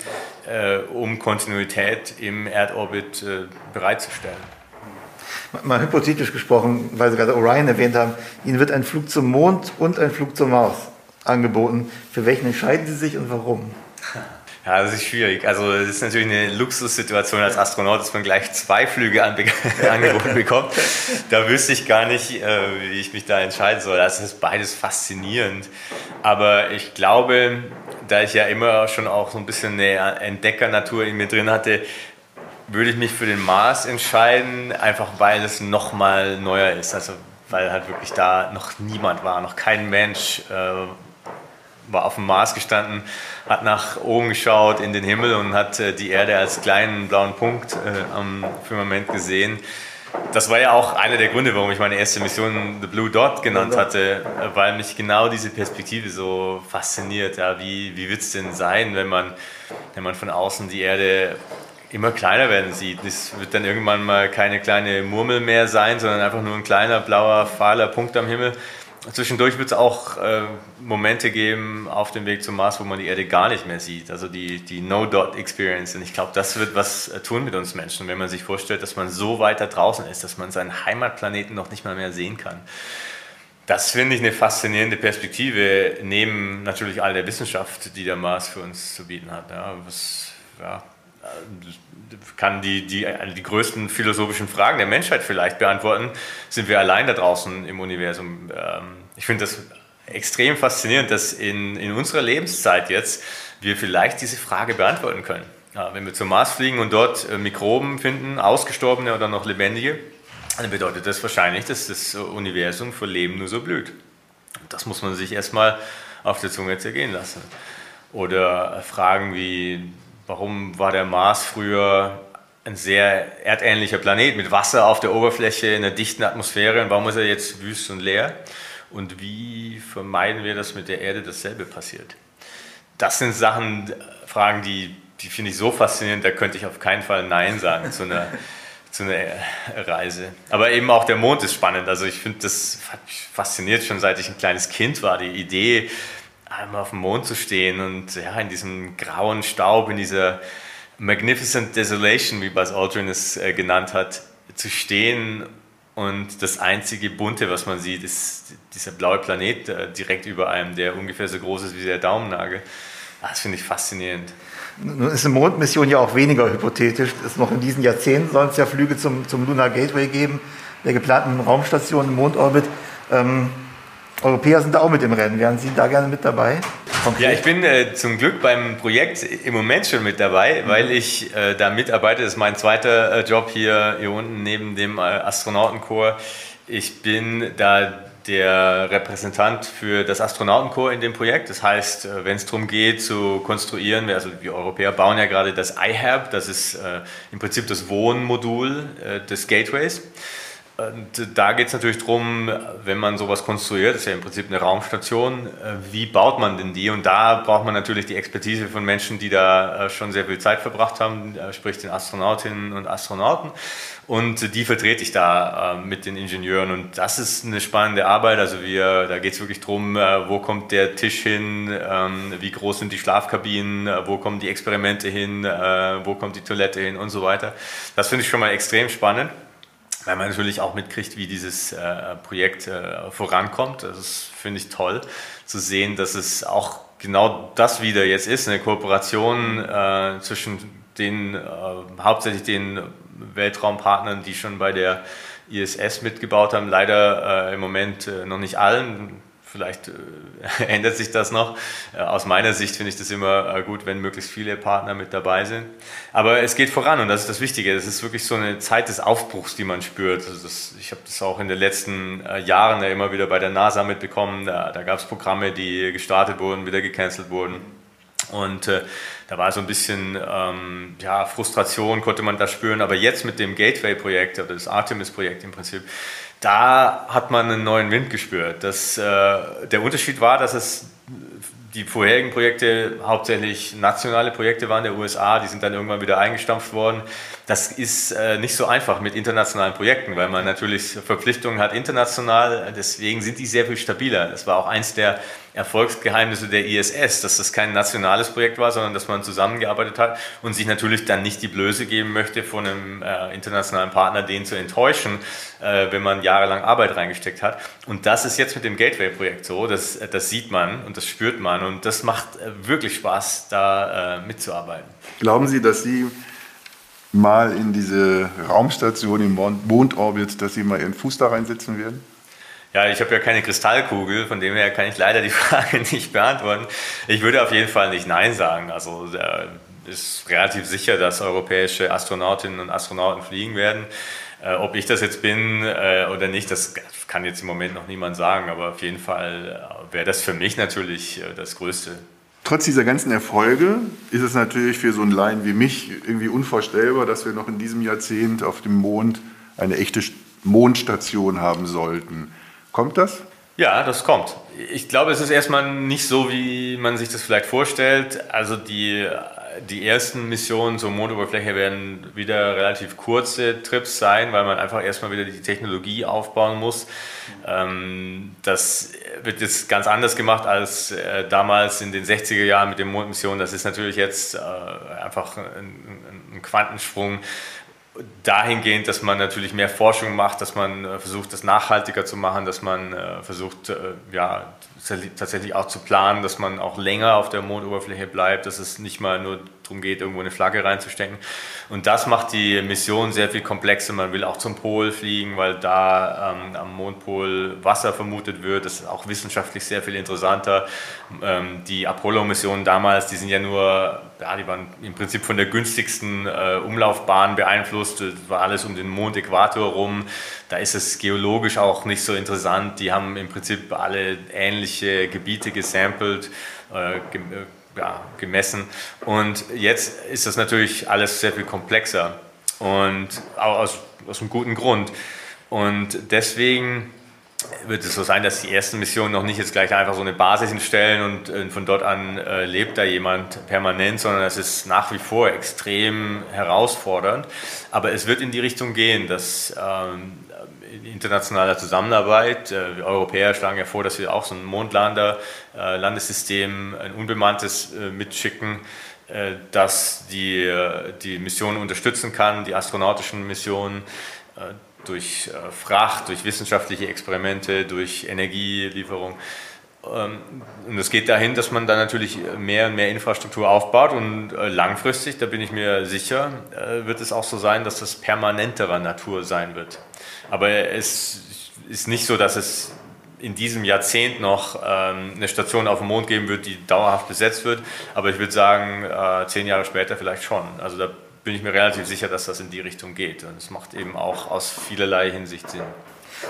äh, um Kontinuität im Erdorbit bereitzustellen mal hypothetisch gesprochen, weil Sie gerade Orion erwähnt haben, Ihnen wird ein Flug zum Mond und ein Flug zum Mars angeboten. Für welchen entscheiden Sie sich und warum? Ja, das ist schwierig. Also es ist natürlich eine Luxussituation als Astronaut, dass man gleich zwei Flüge angeboten bekommt. Da wüsste ich gar nicht, äh, wie ich mich da entscheiden soll. Das ist beides faszinierend. Aber ich glaube, da ich ja immer schon auch so ein bisschen eine Entdeckernatur in mir drin hatte, würde ich mich für den Mars entscheiden, einfach weil es nochmal neuer ist. Also weil halt wirklich da noch niemand war, noch kein Mensch äh, war auf dem Mars gestanden, hat nach oben geschaut in den Himmel und hat äh, die Erde als kleinen blauen Punkt äh, am Firmament gesehen. Das war ja auch einer der Gründe, warum ich meine erste Mission The Blue Dot genannt hatte, weil mich genau diese Perspektive so fasziniert. Ja, wie wie wird es denn sein, wenn man, wenn man von außen die Erde immer kleiner werden sieht. Es wird dann irgendwann mal keine kleine Murmel mehr sein, sondern einfach nur ein kleiner, blauer, fahler Punkt am Himmel. Zwischendurch wird es auch äh, Momente geben auf dem Weg zum Mars, wo man die Erde gar nicht mehr sieht. Also die, die No-Dot-Experience. Und ich glaube, das wird was äh, tun mit uns Menschen, wenn man sich vorstellt, dass man so weiter draußen ist, dass man seinen Heimatplaneten noch nicht mal mehr sehen kann. Das finde ich eine faszinierende Perspektive, neben natürlich all der Wissenschaft, die der Mars für uns zu bieten hat. Ja, was, ja, kann die, die, die größten philosophischen Fragen der Menschheit vielleicht beantworten. Sind wir allein da draußen im Universum? Ähm, ich finde das extrem faszinierend, dass in, in unserer Lebenszeit jetzt wir vielleicht diese Frage beantworten können. Wenn wir zum Mars fliegen und dort äh, Mikroben finden, ausgestorbene oder noch lebendige, dann bedeutet das wahrscheinlich, dass das Universum für Leben nur so blüht. Das muss man sich erstmal auf der Zunge zergehen lassen. Oder Fragen wie warum war der Mars früher ein sehr erdähnlicher Planet mit Wasser auf der Oberfläche in einer dichten Atmosphäre und warum ist er jetzt wüst und leer? Und wie vermeiden wir, dass mit der Erde dasselbe passiert? Das sind Sachen, Fragen, die, die finde ich so faszinierend, da könnte ich auf keinen Fall Nein sagen zu einer, zu einer Reise. Aber eben auch der Mond ist spannend. Also ich finde, das fasziniert schon seit ich ein kleines Kind war, die Idee, einmal auf dem Mond zu stehen und ja, in diesem grauen Staub, in dieser Magnificent Desolation, wie Buzz Aldrin es äh, genannt hat, zu stehen und das einzige Bunte, was man sieht, ist dieser blaue Planet äh, direkt über einem, der ungefähr so groß ist wie der Daumennagel. Ah, das finde ich faszinierend. Nun ist eine Mondmission ja auch weniger hypothetisch. Es noch in diesen Jahrzehnten soll es ja Flüge zum, zum Lunar Gateway geben, der geplanten Raumstation im Mondorbit. Ähm, Europäer sind da auch mit im Rennen. Wären Sie da gerne mit dabei? Konkret? Ja, ich bin äh, zum Glück beim Projekt im Moment schon mit dabei, mhm. weil ich äh, da mitarbeite. Das ist mein zweiter äh, Job hier, hier unten neben dem äh, Astronautenchor. Ich bin da der Repräsentant für das Astronautenkorps in dem Projekt. Das heißt, äh, wenn es darum geht zu konstruieren, also wir Europäer bauen ja gerade das iHab, das ist äh, im Prinzip das Wohnmodul äh, des Gateways. Und da geht es natürlich darum, wenn man sowas konstruiert, das ist ja im Prinzip eine Raumstation, äh, wie baut man denn die? Und da braucht man natürlich die Expertise von Menschen, die da äh, schon sehr viel Zeit verbracht haben, äh, sprich den Astronautinnen und Astronauten. Und die vertrete ich da mit den Ingenieuren. Und das ist eine spannende Arbeit. Also wir, da geht es wirklich darum, wo kommt der Tisch hin, ähm, wie groß sind die Schlafkabinen, wo kommen die Experimente hin, wo kommt die Toilette hin und so weiter. Das finde ich schon mal extrem spannend weil man natürlich auch mitkriegt, wie dieses äh, Projekt äh, vorankommt. Das finde ich toll zu sehen, dass es auch genau das wieder jetzt ist, eine Kooperation äh, zwischen den, äh, hauptsächlich den Weltraumpartnern, die schon bei der ISS mitgebaut haben, leider äh, im Moment äh, noch nicht allen Vielleicht äh, ändert sich das noch. Äh, aus meiner Sicht finde ich das immer äh, gut, wenn möglichst viele Partner mit dabei sind. Aber es geht voran und das ist das Wichtige. Es ist wirklich so eine Zeit des Aufbruchs, die man spürt. Also das, ich habe das auch in den letzten äh, Jahren ja immer wieder bei der NASA mitbekommen. Da, da gab es Programme, die gestartet wurden, wieder gecancelt wurden. Und äh, da war so ein bisschen ähm, ja, Frustration, konnte man da spüren. Aber jetzt mit dem Gateway-Projekt, oder das Artemis-Projekt im Prinzip, da hat man einen neuen Wind gespürt. Das, äh, der Unterschied war, dass es die vorherigen Projekte hauptsächlich nationale Projekte waren der USA, die sind dann irgendwann wieder eingestampft worden. Das ist äh, nicht so einfach mit internationalen Projekten, weil man natürlich Verpflichtungen hat international, deswegen sind die sehr viel stabiler. Das war auch eins der Erfolgsgeheimnisse der ISS, dass das kein nationales Projekt war, sondern dass man zusammengearbeitet hat und sich natürlich dann nicht die Blöße geben möchte, von einem äh, internationalen Partner den zu enttäuschen, äh, wenn man jahrelang Arbeit reingesteckt hat. Und das ist jetzt mit dem Gateway-Projekt so, das, das sieht man und das spürt man und das macht äh, wirklich Spaß, da äh, mitzuarbeiten. Glauben Sie, dass Sie mal in diese Raumstation im Mondorbit, dass Sie mal Ihren Fuß da reinsetzen werden? Ja, ich habe ja keine Kristallkugel, von dem her kann ich leider die Frage nicht beantworten. Ich würde auf jeden Fall nicht Nein sagen. Also äh, ist relativ sicher, dass europäische Astronautinnen und Astronauten fliegen werden. Äh, ob ich das jetzt bin äh, oder nicht, das kann jetzt im Moment noch niemand sagen, aber auf jeden Fall äh, wäre das für mich natürlich das Größte. Trotz dieser ganzen Erfolge ist es natürlich für so einen Laien wie mich irgendwie unvorstellbar, dass wir noch in diesem Jahrzehnt auf dem Mond eine echte Mondstation haben sollten. Kommt das? Ja, das kommt. Ich glaube, es ist erstmal nicht so, wie man sich das vielleicht vorstellt. Also die, die ersten Missionen zur Mondoberfläche werden wieder relativ kurze Trips sein, weil man einfach erstmal wieder die Technologie aufbauen muss. Ähm, das wird jetzt ganz anders gemacht als äh, damals in den 60er Jahren mit den Mondmissionen. Das ist natürlich jetzt äh, einfach ein, Quantensprung dahingehend, dass man natürlich mehr Forschung macht, dass man äh, versucht, das nachhaltiger zu machen, dass man versucht, ja, tatsächlich auch zu planen, dass man auch länger auf der Mondoberfläche bleibt, dass es nicht mal nur darum geht, irgendwo eine Flagge reinzustecken. Und das macht die Mission sehr viel komplexer. Man will auch zum Pol fliegen, weil da ähm, am Mondpol Wasser vermutet wird. Das ist auch wissenschaftlich sehr viel interessanter. Ähm, die Apollo-Missionen damals, die sind ja nur, ja, die waren im Prinzip von der günstigsten äh, Umlaufbahn beeinflusst. Das war alles um den Mondäquator rum. Da ist es geologisch auch nicht so interessant. Die haben im Prinzip alle ähnliche Gebiete gesampelt. Äh, ja, gemessen. Und jetzt ist das natürlich alles sehr viel komplexer und aus, aus einem guten Grund. Und deswegen wird es so sein, dass die ersten Missionen noch nicht jetzt gleich einfach so eine Basis hinstellen und von dort an äh, lebt da jemand permanent, sondern es ist nach wie vor extrem herausfordernd. Aber es wird in die Richtung gehen, dass ähm, internationaler Zusammenarbeit. Äh, wir Europäer schlagen ja vor, dass wir auch so ein Mondlander, äh, ein unbemanntes äh, mitschicken. das die, die Missionen unterstützen kann, die astronautischen Missionen durch Fracht, durch wissenschaftliche Experimente, durch Energielieferung. Ähm, und es geht dahin, dass man dann natürlich mehr und mehr Infrastruktur aufbaut und langfristig, da bin ich mir sicher, wird es auch so sein, dass das permanenterer Natur sein wird. Aber es ist nicht so, dass es in diesem Jahrzehnt noch ähm, eine Station auf dem Mond geben wird, die dauerhaft besetzt wird. Aber ich würde sagen, äh, zehn Jahre später vielleicht schon. Also da bin ich mir relativ sicher, dass das in die Richtung geht. Und es macht eben auch aus vielerlei Hinsicht Sinn.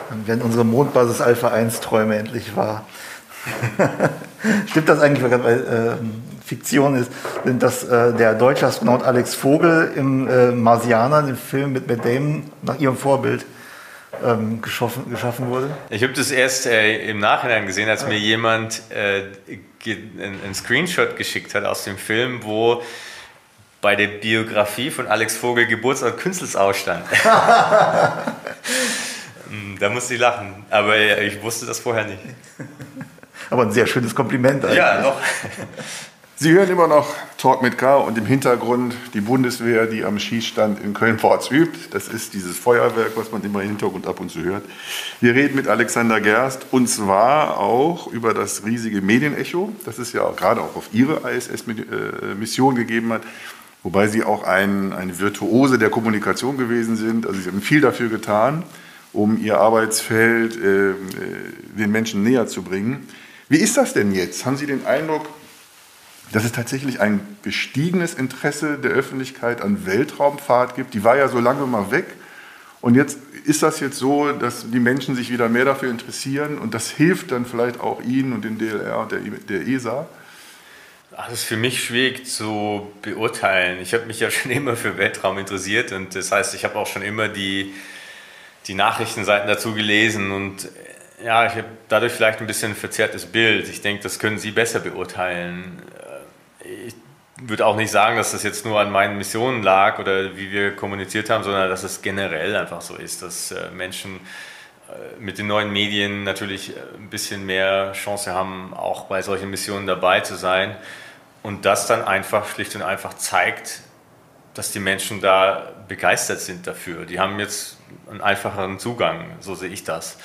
Dann werden unsere Mondbasis Alpha 1 Träume endlich wahr. Stimmt das eigentlich, weil äh, Fiktion ist, dass äh, der deutsche Astronaut Alex Vogel im äh, Marsianer, dem Film mit Matt Damon, nach ihrem Vorbild ähm, geschaffen, geschaffen wurde? Ich habe das erst äh, im Nachhinein gesehen, als mir jemand äh, einen Screenshot geschickt hat aus dem Film, wo bei der Biografie von Alex Vogel Geburtsort Künstels stand. Hm, da musste ich lachen, aber ich wusste das vorher nicht. Aber ein sehr schönes Kompliment eigentlich. Ja, doch. Sie hören immer noch Talk mit K und im Hintergrund die Bundeswehr, die am Schießstand in Köln-Porz übt. Das ist dieses Feuerwerk, was man immer im Hintergrund ab und zu hört. Wir reden mit Alexander Gerst und zwar auch über das riesige Medienecho, das es ja gerade auch auf Ihre ISS-Mission gegeben hat. Wobei Sie auch ein, eine Virtuose der Kommunikation gewesen sind. Also Sie haben viel dafür getan, um Ihr Arbeitsfeld äh, äh den Menschen näher zu bringen. Wie ist das denn jetzt? Haben Sie den Eindruck, dass es tatsächlich ein gestiegenes Interesse der Öffentlichkeit an Weltraumfahrt gibt. Die war ja so lange mal weg. Und jetzt ist das jetzt so, dass die Menschen sich wieder mehr dafür interessieren und das hilft dann vielleicht auch Ihnen und dem DLR und der, der ESA? Das ist für mich schwierig zu beurteilen. Ich habe mich ja schon immer für Weltraum interessiert und das heißt, ich habe auch schon immer die, die Nachrichtenseiten dazu gelesen und ja, ich habe dadurch vielleicht ein bisschen ein verzerrtes Bild. Ich denke, das können Sie besser beurteilen ich würde auch nicht sagen, dass das jetzt nur an meinen Missionen lag oder wie wir kommuniziert haben, sondern dass es generell einfach so ist, dass äh, Menschen äh, mit den neuen Medien natürlich äh, ein bisschen mehr Chance haben, auch bei solchen Missionen dabei zu sein. Und das dann einfach schlicht und einfach zeigt, dass die Menschen da begeistert sind dafür. Die haben jetzt einen einfacheren Zugang, so sehe ich das.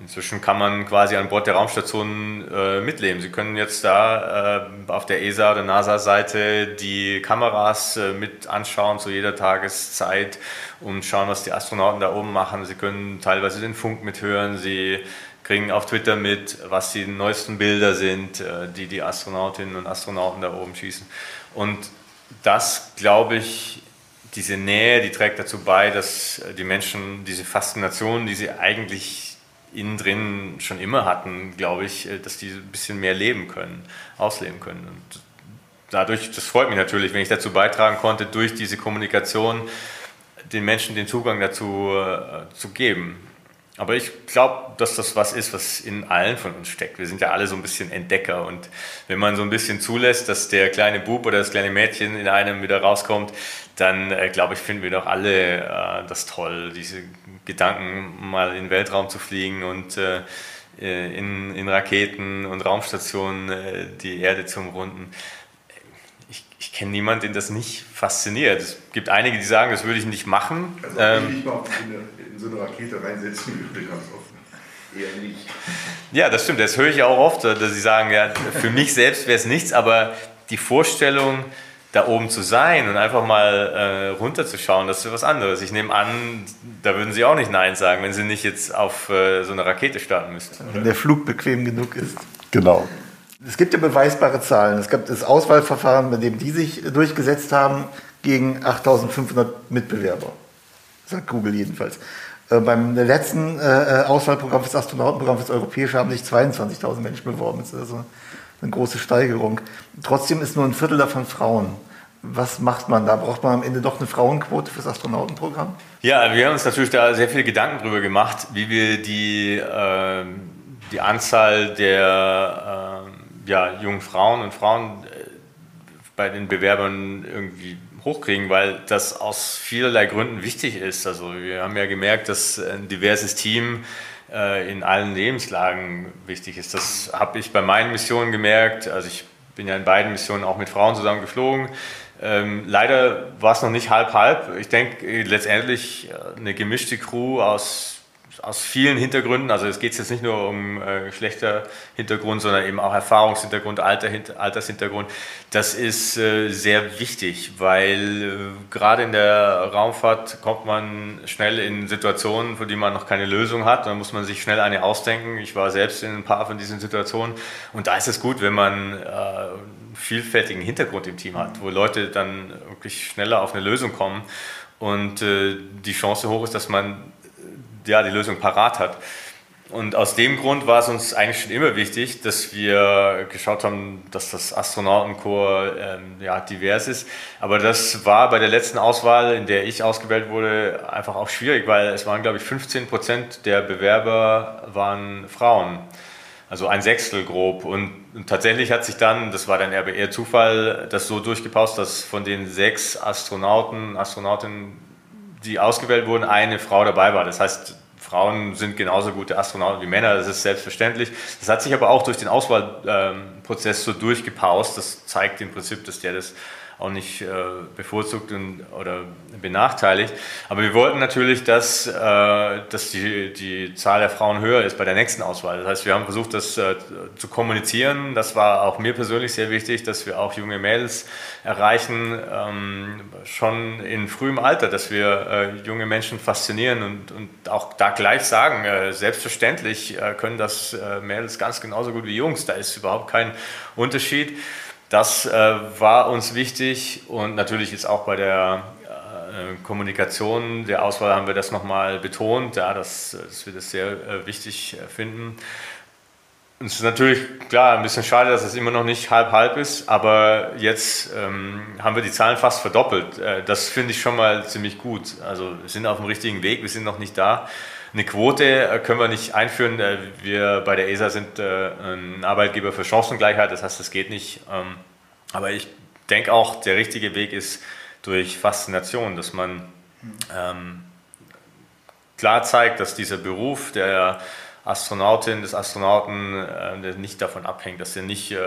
Inzwischen kann man quasi an Bord der Raumstation äh, mitleben. Sie können jetzt da äh, auf der ESA oder NASA-Seite die Kameras äh, mit anschauen zu jeder Tageszeit und schauen, was die Astronauten da oben machen. Sie können teilweise den Funk mithören. Sie kriegen auf Twitter mit, was die neuesten Bilder sind, äh, die die Astronautinnen und Astronauten da oben schießen. Und das, glaube ich, diese Nähe, die trägt dazu bei, dass die Menschen diese Faszination, die sie eigentlich innen drin schon immer hatten, glaube ich, äh, dass die ein bisschen mehr leben können, ausleben können. Und dadurch, das freut mich natürlich, wenn ich dazu beitragen konnte, durch diese Kommunikation den Menschen den Zugang dazu äh, zu geben. Aber ich glaube, dass das was ist, was in allen von uns steckt. Wir sind ja alle so ein bisschen Entdecker und wenn man so ein bisschen zulässt, dass der kleine Bub oder das kleine Mädchen in einem wieder rauskommt, dann äh, glaube ich, finden wir doch alle äh, das toll, diese Gedanken mal in den Weltraum zu fliegen und äh, äh in, in, Raketen und Raumstationen äh, die Erde zu umrunden. Ich, kenne niemanden, den das nicht fasziniert. Es gibt einige, die sagen, das würde ich nicht machen. Also ähm, ich mal in, in so eine Rakete reinsetzen würde, ganz offen. Eher nicht. Ja, das stimmt. Das höre ich auch oft, dass sie sagen, ja, für mich selbst wäre es nichts, aber die Vorstellung, da oben zu sein und einfach mal äh, runterzuschauen, das ist was anderes. Ich nehme an, da würden Sie auch nicht Nein sagen, wenn Sie nicht jetzt auf äh, so eine Rakete starten müssten. Wenn der Flug bequem genug ist. Genau. Es gibt ja beweisbare Zahlen. Es gab das Auswahlverfahren, bei dem die sich durchgesetzt haben, gegen 8500 Mitbewerber. Sagt Google jedenfalls. Äh, beim letzten äh, äh, Auswahlprogramm fürs Astronautenprogramm fürs Europäische haben sich 22.000 Menschen beworben. Das ist also eine große Steigerung. Trotzdem ist nur ein Viertel davon Frauen. Was macht man da? Braucht man am Ende doch eine Frauenquote fürs Astronautenprogramm? Ja, wir haben uns natürlich da sehr viele Gedanken drüber gemacht, wie wir die, äh, die Anzahl der äh, ja, jungen Frauen und Frauen äh, bei den Bewerbern irgendwie hochkriegen, weil das aus vielerlei Gründen wichtig ist. Also wir haben ja gemerkt, dass ein diverses Team äh, in allen Lebenslagen wichtig ist. Das habe ich bei meinen Missionen gemerkt. Also ich bin ja in beiden Missionen auch mit Frauen zusammen geflogen. Ähm, leider war es noch nicht halb-halb. Ich denke letztendlich äh, eine gemischte Crew aus aus vielen Hintergründen. Also es geht jetzt nicht nur um äh, Geschlechterhintergrund, sondern eben auch Erfahrungshintergrund, Alter, Altershintergrund. Das ist äh, sehr wichtig, weil äh, gerade in der Raumfahrt kommt man schnell in Situationen, für die man noch keine Lösung hat. Da muss man sich schnell eine ausdenken. Ich war selbst in ein paar von diesen Situationen und da ist es gut, wenn man äh, vielfältigen Hintergrund im Team hat, wo Leute dann wirklich schneller auf eine Lösung kommen und äh, die Chance hoch ist, dass man ja, die Lösung parat hat. Und aus dem Grund war es uns eigentlich schon immer wichtig, dass wir geschaut haben, dass das Astronautenkorps ähm, ja, divers ist. Aber das war bei der letzten Auswahl, in der ich ausgewählt wurde, einfach auch schwierig, weil es waren, glaube ich, 15 Prozent der Bewerber waren Frauen. Also ein Sechstel grob. Und, und tatsächlich hat sich dann, das war dann eher Zufall, das so durchgepaust, dass von den sechs Astronauten, Astronautinnen, die ausgewählt wurden, eine Frau dabei war. Das heißt, Frauen sind genauso gute Astronauten wie Männer, das ist selbstverständlich. Das hat sich aber auch durch den Auswahlprozess so durchgepaust. Das zeigt im Prinzip, dass der das auch nicht äh, bevorzugt und, oder benachteiligt. Aber wir wollten natürlich, dass, äh, dass die, die Zahl der Frauen höher ist bei der nächsten Auswahl. Das heißt, wir haben versucht, das äh, zu kommunizieren. Das war auch mir persönlich sehr wichtig, dass wir auch junge Mädels erreichen, ähm, schon in frühem Alter, dass wir äh, junge Menschen faszinieren und, und auch da gleich sagen, äh, selbstverständlich äh, können das Mädels ganz genauso gut wie Jungs. Da ist überhaupt kein Unterschied. Das äh, war uns wichtig und natürlich ist auch bei der äh, Kommunikation der Auswahl haben wir das nochmal betont, ja, dass, dass, wir das sehr äh, wichtig äh, finden. Und es ist natürlich klar ein bisschen schade, dass es immer noch nicht halb-halb ist, aber jetzt ähm, haben wir die Zahlen fast verdoppelt. Äh, das finde ich schon mal ziemlich gut. Also wir sind auf dem richtigen Weg, wir sind noch nicht da. Eine Quote äh, können wir nicht einführen. Äh, wir bei der ESA sind äh, ein Arbeitgeber für Chancengleichheit, das heißt, das geht nicht. Ähm, aber ich denke auch, der richtige Weg ist durch Faszination, dass man ähm, klar zeigt, dass dieser Beruf der Astronautin, des Astronauten äh, nicht davon abhängt, dass er nicht äh,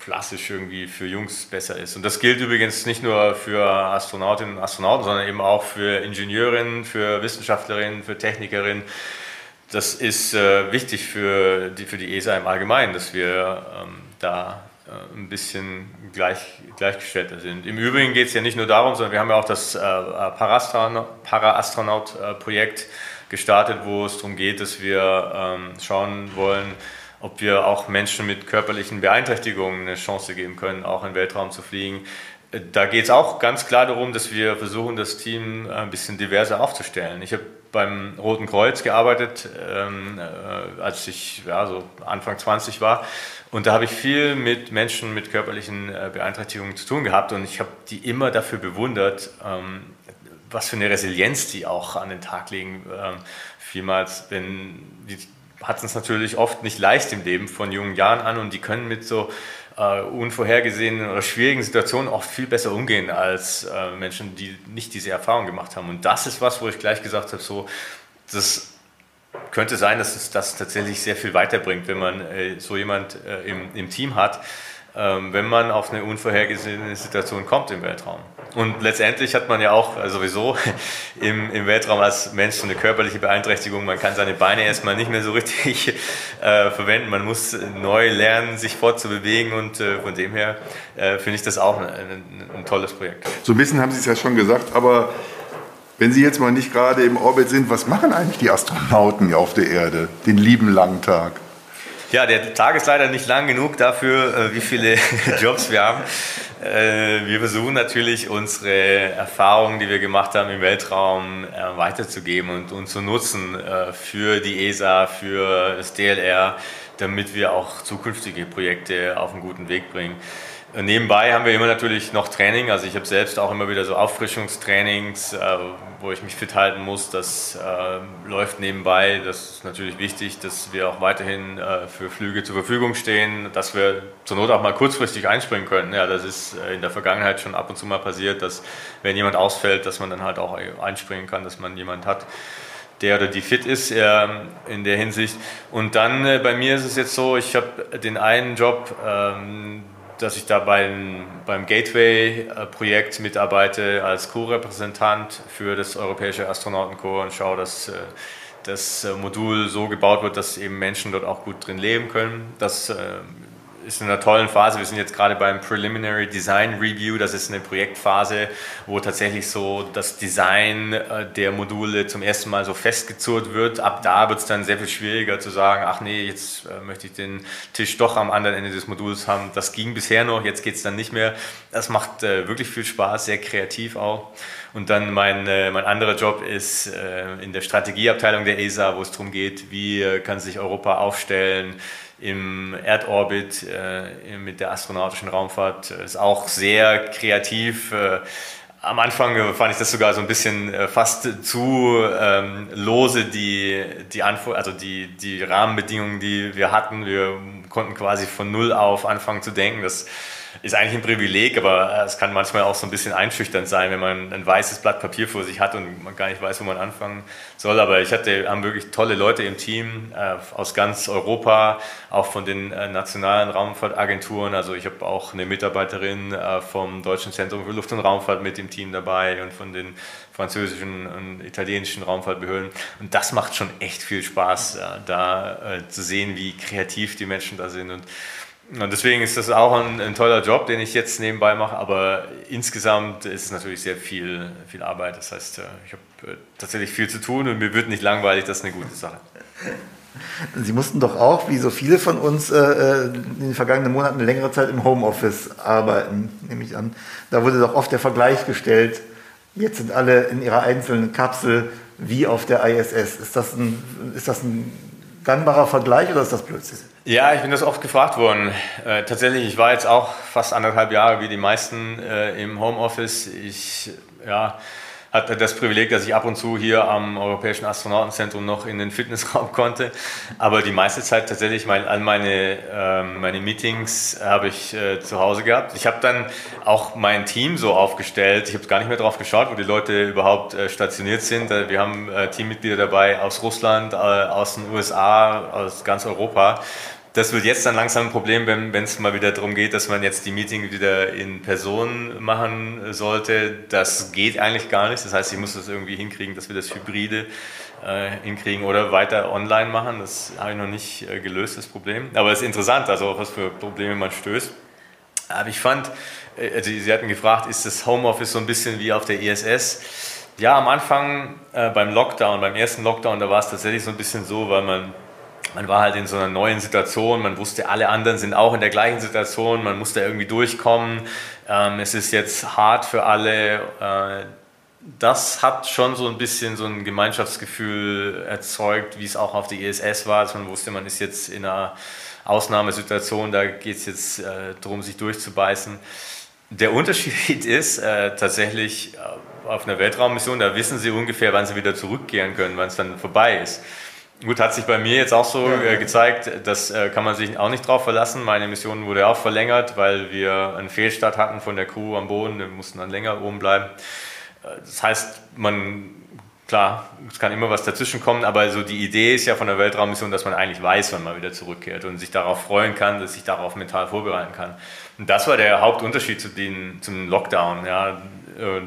klassisch irgendwie für Jungs besser ist. Und das gilt übrigens nicht nur für Astronautinnen und Astronauten, sondern eben auch für Ingenieurinnen, für Wissenschaftlerinnen, für Technikerinnen. Das ist äh, wichtig für die, für die ESA im Allgemeinen, dass wir ähm, da ein bisschen gleich, gleichgestellter sind. Im Übrigen geht es ja nicht nur darum, sondern wir haben ja auch das äh, Para-Astronaut-Projekt gestartet, wo es darum geht, dass wir ähm, schauen wollen, ob wir auch Menschen mit körperlichen Beeinträchtigungen eine Chance geben können, auch in den Weltraum zu fliegen. Äh, da geht es auch ganz klar darum, dass wir versuchen, das Team ein bisschen diverser aufzustellen. Ich habe beim Roten Kreuz gearbeitet, ähm, äh, als ich ja, so Anfang 20 war. Und da habe ich viel mit Menschen mit körperlichen äh, Beeinträchtigungen zu tun gehabt und ich habe die immer dafür bewundert, ähm, was für eine Resilienz die auch an den Tag legen. Ähm, vielmals, wenn die hatten es natürlich oft nicht leicht im Leben von jungen Jahren an und die können mit so äh, unvorhergesehenen oder schwierigen Situationen oft viel besser umgehen als äh, Menschen, die nicht diese Erfahrung gemacht haben. Und das ist was, wo ich gleich gesagt habe, so, das könnte sein, dass es das tatsächlich sehr viel weiterbringt, wenn man äh, so jemand äh, im, im Team hat ähm, wenn man auf eine unvorhergesehene Situation kommt im Weltraum. Und letztendlich hat man ja auch also sowieso im, im Weltraum als Mensch so eine körperliche Beeinträchtigung. Man kann seine Beine erstmal nicht mehr so richtig äh, verwenden. Man muss neu lernen, sich fortzubewegen und äh, von dem her äh, finde ich das auch ein, ein, ein tolles Projekt. So ein bisschen haben Sie es ja schon gesagt, aber wenn Sie jetzt mal nicht gerade im Orbit sind, was machen eigentlich die Astronauten auf der Erde den lieben langen Tag? Ja, der Tag ist leider nicht lang genug dafür, äh, wie viele Jobs wir haben. Äh, wir versuchen natürlich unsere Erfahrungen, die wir gemacht haben im Weltraum, äh, weiterzugeben und, und zu nutzen für die ESA, für das DLR, damit wir auch zukünftige Projekte auf einen guten Weg bringen. Nebenbei haben wir immer natürlich noch Training. Also ich habe selbst auch immer wieder so Auffrischungstrainings, äh, wo ich mich fit halten muss. Das äh, läuft nebenbei. Das ist natürlich wichtig, dass wir auch weiterhin äh, für Flüge zur Verfügung stehen, dass wir zur Not auch mal kurzfristig einspringen können. Ja, das ist äh, in der Vergangenheit schon ab und zu mal passiert, dass wenn jemand ausfällt, dass man dann halt auch einspringen kann, dass man jemand hat der oder die fit ist äh, in der Hinsicht. Und dann äh, bei mir ist es jetzt so, ich habe den einen Job, ähm, dass ich da beim, beim Gateway-Projekt mitarbeite als Co-Repräsentant für das Europäische Astronautenkorps und schaue, dass äh, das äh, Modul so gebaut wird, dass eben Menschen dort auch gut drin leben können. Das äh, ist in einer tollen Phase. Wir sind jetzt gerade beim Preliminary Design Review. Das ist eine Projektphase, wo tatsächlich so das Design äh, der Module zum ersten Mal so festgezurrt wird. Ab da wird es dann sehr viel schwieriger zu sagen, ach nee, jetzt äh, möchte ich den Tisch doch am anderen Ende des Moduls haben. Das ging bisher noch, jetzt geht es dann nicht mehr. Das macht äh, wirklich viel Spaß, sehr kreativ auch. Und dann mein, mein anderer Job ist in der Strategieabteilung der ESA, wo es darum geht, wie kann sich Europa aufstellen, im Erdorbit äh, mit der astronautischen Raumfahrt. Ist auch sehr kreativ. Äh, am Anfang fand ich das sogar so ein bisschen äh, fast zu ähm, lose, die, die, also die, die Rahmenbedingungen, die wir hatten. Wir konnten quasi von Null auf anfangen zu denken. Das ist eigentlich ein Privileg, aber es kann manchmal auch so ein bisschen einschüchternd sein, wenn man ein weißes Blatt Papier vor sich hat und man gar nicht weiß, wo man anfangen soll. Aber ich hatte, haben wirklich tolle Leute im Team äh, aus ganz Europa, auch von den äh, nationalen Raumfahrtagenturen. Also ich habe auch eine Mitarbeiterin äh, vom Deutschen Zentrum für Luft- und Raumfahrt mit im Team dabei und von den französischen und italienischen Raumfahrtbehörden. Und das macht schon echt viel Spaß, äh, da äh, zu sehen, wie kreativ die Menschen da sind. Und und deswegen ist das auch ein, ein, toller Job, den ich jetzt nebenbei mache, aber insgesamt ist es natürlich sehr viel, viel Arbeit. Das heißt, äh, ich habe äh, tatsächlich viel zu tun und mir wird nicht langweilig, das ist eine gute Sache. Sie mussten doch auch, wie so viele von uns, äh, in den vergangenen Monaten eine längere Zeit im Homeoffice arbeiten, nehme ich an. Da wurde doch oft der Vergleich gestellt, jetzt sind alle in ihrer einzelnen Kapsel wie auf der ISS. Ist das ein, ist das ein gangbarer Vergleich oder ist das Blödsinn? Ja, ich bin das oft gefragt worden. Äh, tatsächlich, ich war jetzt auch fast anderthalb Jahre wie die meisten äh, im Homeoffice. Ich ja, hatte das Privileg, dass ich ab und zu hier am Europäischen Astronautenzentrum noch in den Fitnessraum konnte. Aber die meiste Zeit tatsächlich, mein, all meine, ähm, meine Meetings habe ich äh, zu Hause gehabt. Ich habe dann auch mein Team so aufgestellt. Ich habe gar nicht mehr drauf geschaut, wo die Leute überhaupt äh, stationiert sind. Äh, wir haben äh, Teammitglieder dabei aus Russland, äh, aus den USA, aus ganz Europa das wird jetzt dann langsam ein Problem, wenn es mal wieder darum geht, dass man jetzt die Meeting wieder in Person machen sollte. Das geht eigentlich gar nicht. Das heißt, ich muss das irgendwie hinkriegen, dass wir das Hybride äh, hinkriegen oder weiter online machen. Das habe ich noch nicht äh, gelöst, das Problem. Aber es ist interessant, also auf was für Probleme man stößt. Aber ich fand, äh, also Sie hatten gefragt, ist das Homeoffice so ein bisschen wie auf der ISS? Ja, am Anfang äh, beim Lockdown, beim ersten Lockdown, da war es tatsächlich so ein bisschen so, weil man man war halt in so einer neuen Situation, man wusste, alle anderen sind auch in der gleichen Situation, man musste irgendwie durchkommen. Ähm, es ist jetzt hart für alle. Äh, das hat schon so ein bisschen so ein Gemeinschaftsgefühl erzeugt, wie es auch auf der ISS war, dass man wusste, man ist jetzt in einer Ausnahmesituation, da geht es jetzt äh, darum, sich durchzubeißen. Der Unterschied ist äh, tatsächlich äh, auf einer Weltraummission, da wissen sie ungefähr, wann sie wieder zurückkehren können, wann es dann vorbei ist. Gut, hat sich bei mir jetzt auch so äh, gezeigt, das äh, kann man sich auch nicht drauf verlassen. Meine Mission wurde auch verlängert, weil wir einen Fehlstart hatten von der Crew am Boden. Wir mussten dann länger oben bleiben. Äh, das heißt, man, klar, es kann immer was dazwischen kommen, aber so die Idee ist ja von der Weltraummission, dass man eigentlich weiß, wann man wieder zurückkehrt und sich darauf freuen kann, dass sich darauf mental vorbereiten kann. Und das war der Hauptunterschied zu den, zum Lockdown. Ja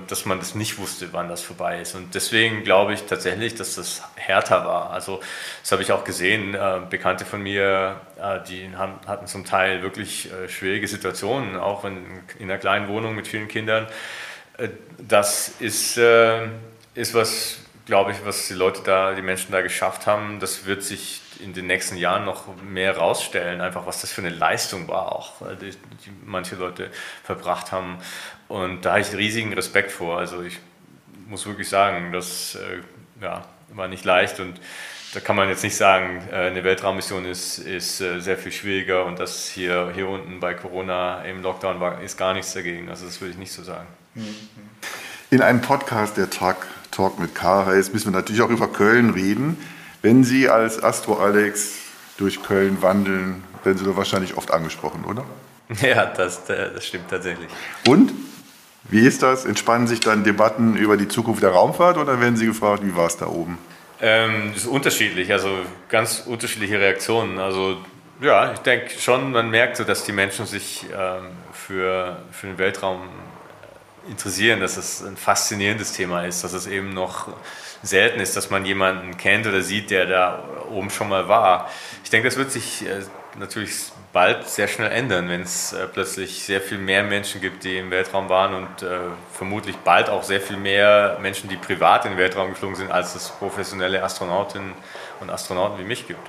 dass man das nicht wusste, wann das vorbei ist. Und deswegen glaube ich tatsächlich, dass das härter war. Also das habe ich auch gesehen. Äh, Bekannte von mir, äh, die hatten zum Teil wirklich schwierige Situationen, auch in, in einer kleinen Wohnung mit vielen Kindern. das ist, ist was, glaube ich, was die Leute da, die Menschen da geschafft haben. Das wird sich in den nächsten Jahren noch mehr rausstellen, einfach was das für eine Leistung war, auch die, die manche Leute verbracht haben. Und da habe ich riesigen Respekt vor. Also ich muss wirklich sagen, das äh, ja, war nicht leicht und da kann man jetzt nicht sagen, äh, eine Weltraummission ist, ist äh, sehr viel schwieriger und das hier, hier unten bei Corona im Lockdown war, ist gar nichts dagegen. Also das würde ich nicht so sagen. In einem Podcast, der Talk, Talk mit K heißt, müssen wir natürlich auch über Köln reden. Wenn Sie als Astro Alex durch Köln wandeln, werden Sie da wahrscheinlich oft angesprochen, oder? Ja, das, das stimmt tatsächlich. Und? Wie ist das? Entspannen sich dann Debatten über die Zukunft der Raumfahrt oder werden Sie gefragt, wie war es da oben? Ähm, das ist unterschiedlich, also ganz unterschiedliche Reaktionen. Also Ja, ich denke schon, man merkt so, dass die Menschen sich ähm, für, für den Weltraum interessieren, dass es ein faszinierendes Thema ist, dass es eben noch selten ist, dass man jemanden kennt oder sieht, der da oben schon mal war. Ich denke, das wird sich äh, natürlich bald sehr schnell ändern, wenn es äh, plötzlich sehr viel mehr Menschen gibt, die im Weltraum waren und äh, vermutlich bald auch sehr viel mehr Menschen, die privat in den Weltraum geflogen sind, als es professionelle Astronautinnen und Astronauten wie mich gibt.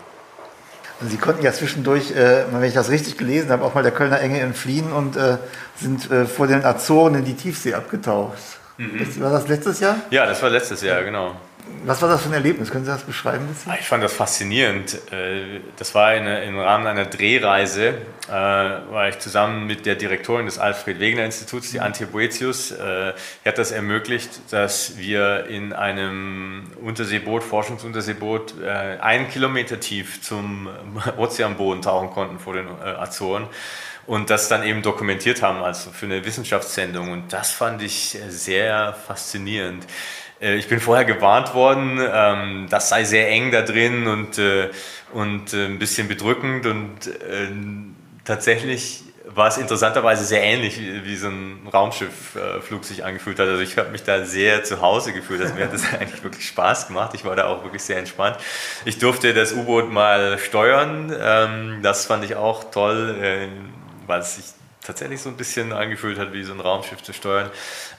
Und Sie konnten ja zwischendurch, äh, wenn ich das richtig gelesen habe, auch mal der Kölner Enge entfliehen und äh, sind äh, vor den Azoren in die Tiefsee abgetaucht. Mhm. War das letztes Jahr? Ja, das war letztes Jahr, genau. Was war das für ein Erlebnis? Können Sie das beschreiben? Ah, ich fand das faszinierend. Äh, das war eine, im Rahmen einer Drehreise, äh, war ich zusammen mit der Direktorin des Alfred Wegener Instituts, die Antje Boetius, äh, die hat das ermöglicht, dass wir in einem Unterseeboot, Forschungsunterseeboot, einen Kilometer tief zum Ozeanboden tauchen konnten vor den Azoren und das dann eben dokumentiert haben, also für eine Wissenschaftssendung. Und das fand ich sehr faszinierend. Äh, ich bin vorher gewarnt worden, ähm, das sei sehr eng da drin und, äh, und äh, ein bisschen bedrückend und tatsächlich war es interessanterweise sehr ähnlich, wie, so ein Raumschiffflug sich angefühlt hat. Also ich habe mich da sehr zu Hause gefühlt. Also mir hat das eigentlich wirklich Spaß gemacht. Ich war da auch wirklich sehr entspannt. Ich durfte das U-Boot mal steuern. Ähm, das fand ich auch toll, weil es sich tatsächlich so ein bisschen angefühlt hat, wie so ein Raumschiff zu steuern.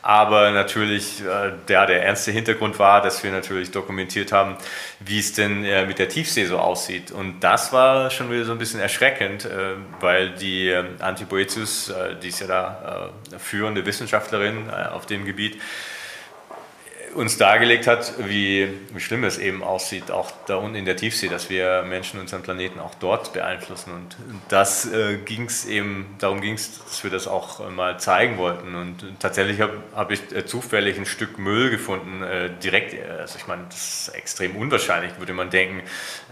Aber natürlich, äh, der, der ernste Hintergrund war, dass wir natürlich dokumentiert haben, wie es denn äh, mit der Tiefsee so aussieht. Und das war schon wieder so ein bisschen erschreckend, äh, weil die äh, Antiboetius, die ist ja da führende Wissenschaftlerin auf dem Gebiet, uns dargelegt hat, wie, wie schlimm es eben aussieht, auch da unten in der Tiefsee, dass wir Menschen unseren Planeten auch dort beeinflussen. Und das äh, ging es eben, darum ging es, dass wir das auch äh, mal zeigen wollten. Und tatsächlich habe hab ich äh, zufällig ein Stück Müll gefunden, äh, direkt, äh, also ich meine, das ist extrem unwahrscheinlich, würde man denken,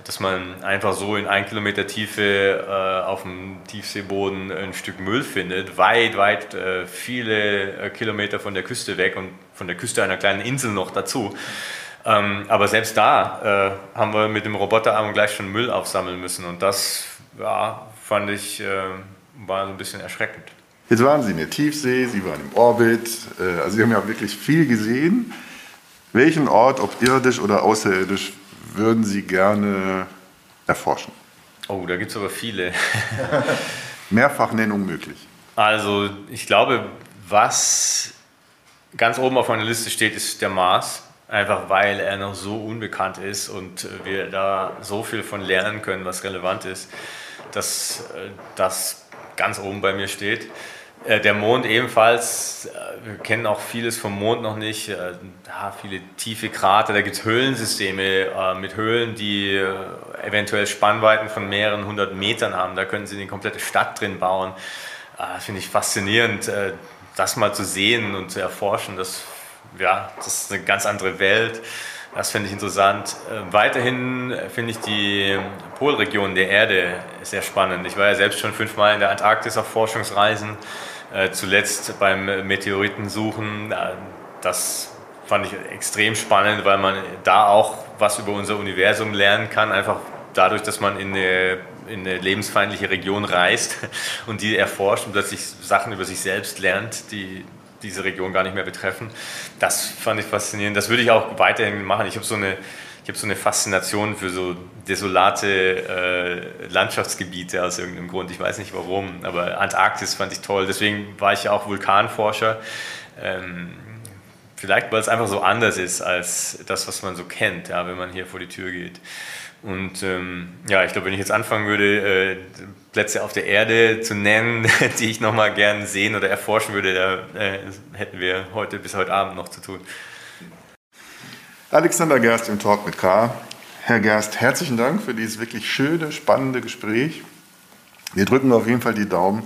dass man einfach so in ein Kilometer Tiefe auf dem Tiefseeboden ein Stück Müll findet, weit, weit viele Kilometer von der Küste weg und von der Küste einer kleinen Insel noch dazu. Ähm, aber selbst da äh, haben wir mit dem Roboterarm gleich schon Müll aufsammeln müssen und das ja, fand ich äh, war so ein bisschen erschreckend. Jetzt waren Sie in der Tiefsee, Sie waren im Orbit, äh, also Sie haben ja wirklich viel gesehen. Welchen Ort, ob irdisch oder außerirdisch, würden Sie gerne erforschen? Oh, da gibt es aber viele. Mehrfachnennung möglich. Also ich glaube, was Ganz oben auf meiner Liste steht ist der Mars, einfach weil er noch so unbekannt ist und wir da so viel von lernen können, was relevant ist, dass äh, das ganz oben bei mir steht. Äh, der Mond ebenfalls, äh, wir kennen auch vieles vom Mond noch nicht, ja, viele tiefe Krater, da gibt es Höhlensysteme mit Höhlen, die eventuell Spannweiten von mehreren hundert Metern haben, da können sie eine komplette Stadt drin bauen. Das finde ich faszinierend das mal zu sehen und zu erforschen, das, ja, das ist eine ganz andere Welt. Das finde ich interessant. Äh, weiterhin finde ich die Polregion der Erde sehr spannend. Ich war ja selbst schon fünfmal in der Antarktis auf Forschungsreisen, äh, zuletzt beim Meteoritensuchen. Äh, das fand ich extrem spannend, weil man da auch was über unser Universum lernen kann, einfach dadurch, dass man in eine in eine lebensfeindliche Region reist und die erforscht und plötzlich Sachen über sich selbst lernt, die diese Region gar nicht mehr betreffen. Das fand ich faszinierend. Das würde ich auch weiterhin machen. Ich habe so eine ich habe so eine Faszination für so desolate äh, Landschaftsgebiete aus irgendeinem Grund. Ich weiß nicht warum, aber Antarktis fand ich toll. Deswegen war ich ja auch Vulkanforscher. Ähm, vielleicht, weil es einfach so anders ist als das, was man so kennt, ja, wenn man hier vor die Tür geht. Und ähm, ja, ich glaube, wenn ich jetzt anfangen würde, äh, Plätze auf der Erde zu nennen, die ich nochmal gern sehen oder erforschen würde, da äh, hätten wir heute bis heute Abend noch zu tun. Alexander Gerst im Talk mit K. Herr Gerst, herzlichen Dank für dieses wirklich schöne, spannende Gespräch. Wir drücken auf jeden Fall die Daumen,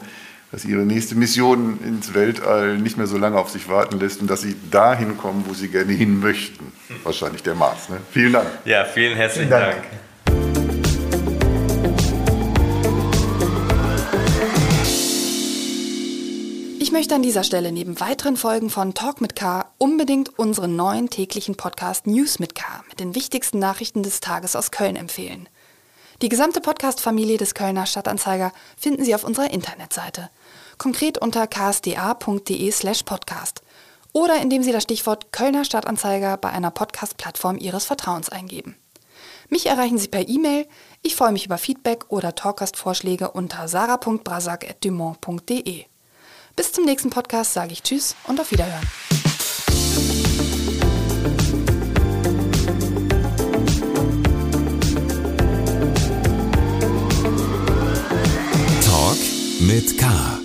dass Ihre nächste Mission ins Weltall nicht mehr so lange auf sich warten lässt und dass Sie dahin kommen, wo Sie gerne hin möchten. Wahrscheinlich der Mars. Ne? Vielen Dank. Ja, vielen herzlichen vielen Dank. Dank. Ich möchte an dieser Stelle neben weiteren Folgen von Talk mit K unbedingt unseren neuen täglichen Podcast News mit K mit den wichtigsten Nachrichten des Tages aus Köln empfehlen. Die gesamte Podcast-Familie des Kölner Stadtanzeiger finden Sie auf unserer Internetseite. Konkret unter ksda.de slash podcast. Oder indem Sie das Stichwort Kölner Stadtanzeiger bei einer Podcast-Plattform Ihres Vertrauens eingeben. Mich erreichen Sie per E-Mail. Ich freue mich über Feedback oder Talkgast-Vorschläge unter sarah.brasak.dumont.de. Bis zum nächsten Podcast sage ich Tschüss und auf Wiederhören. Talk mit K.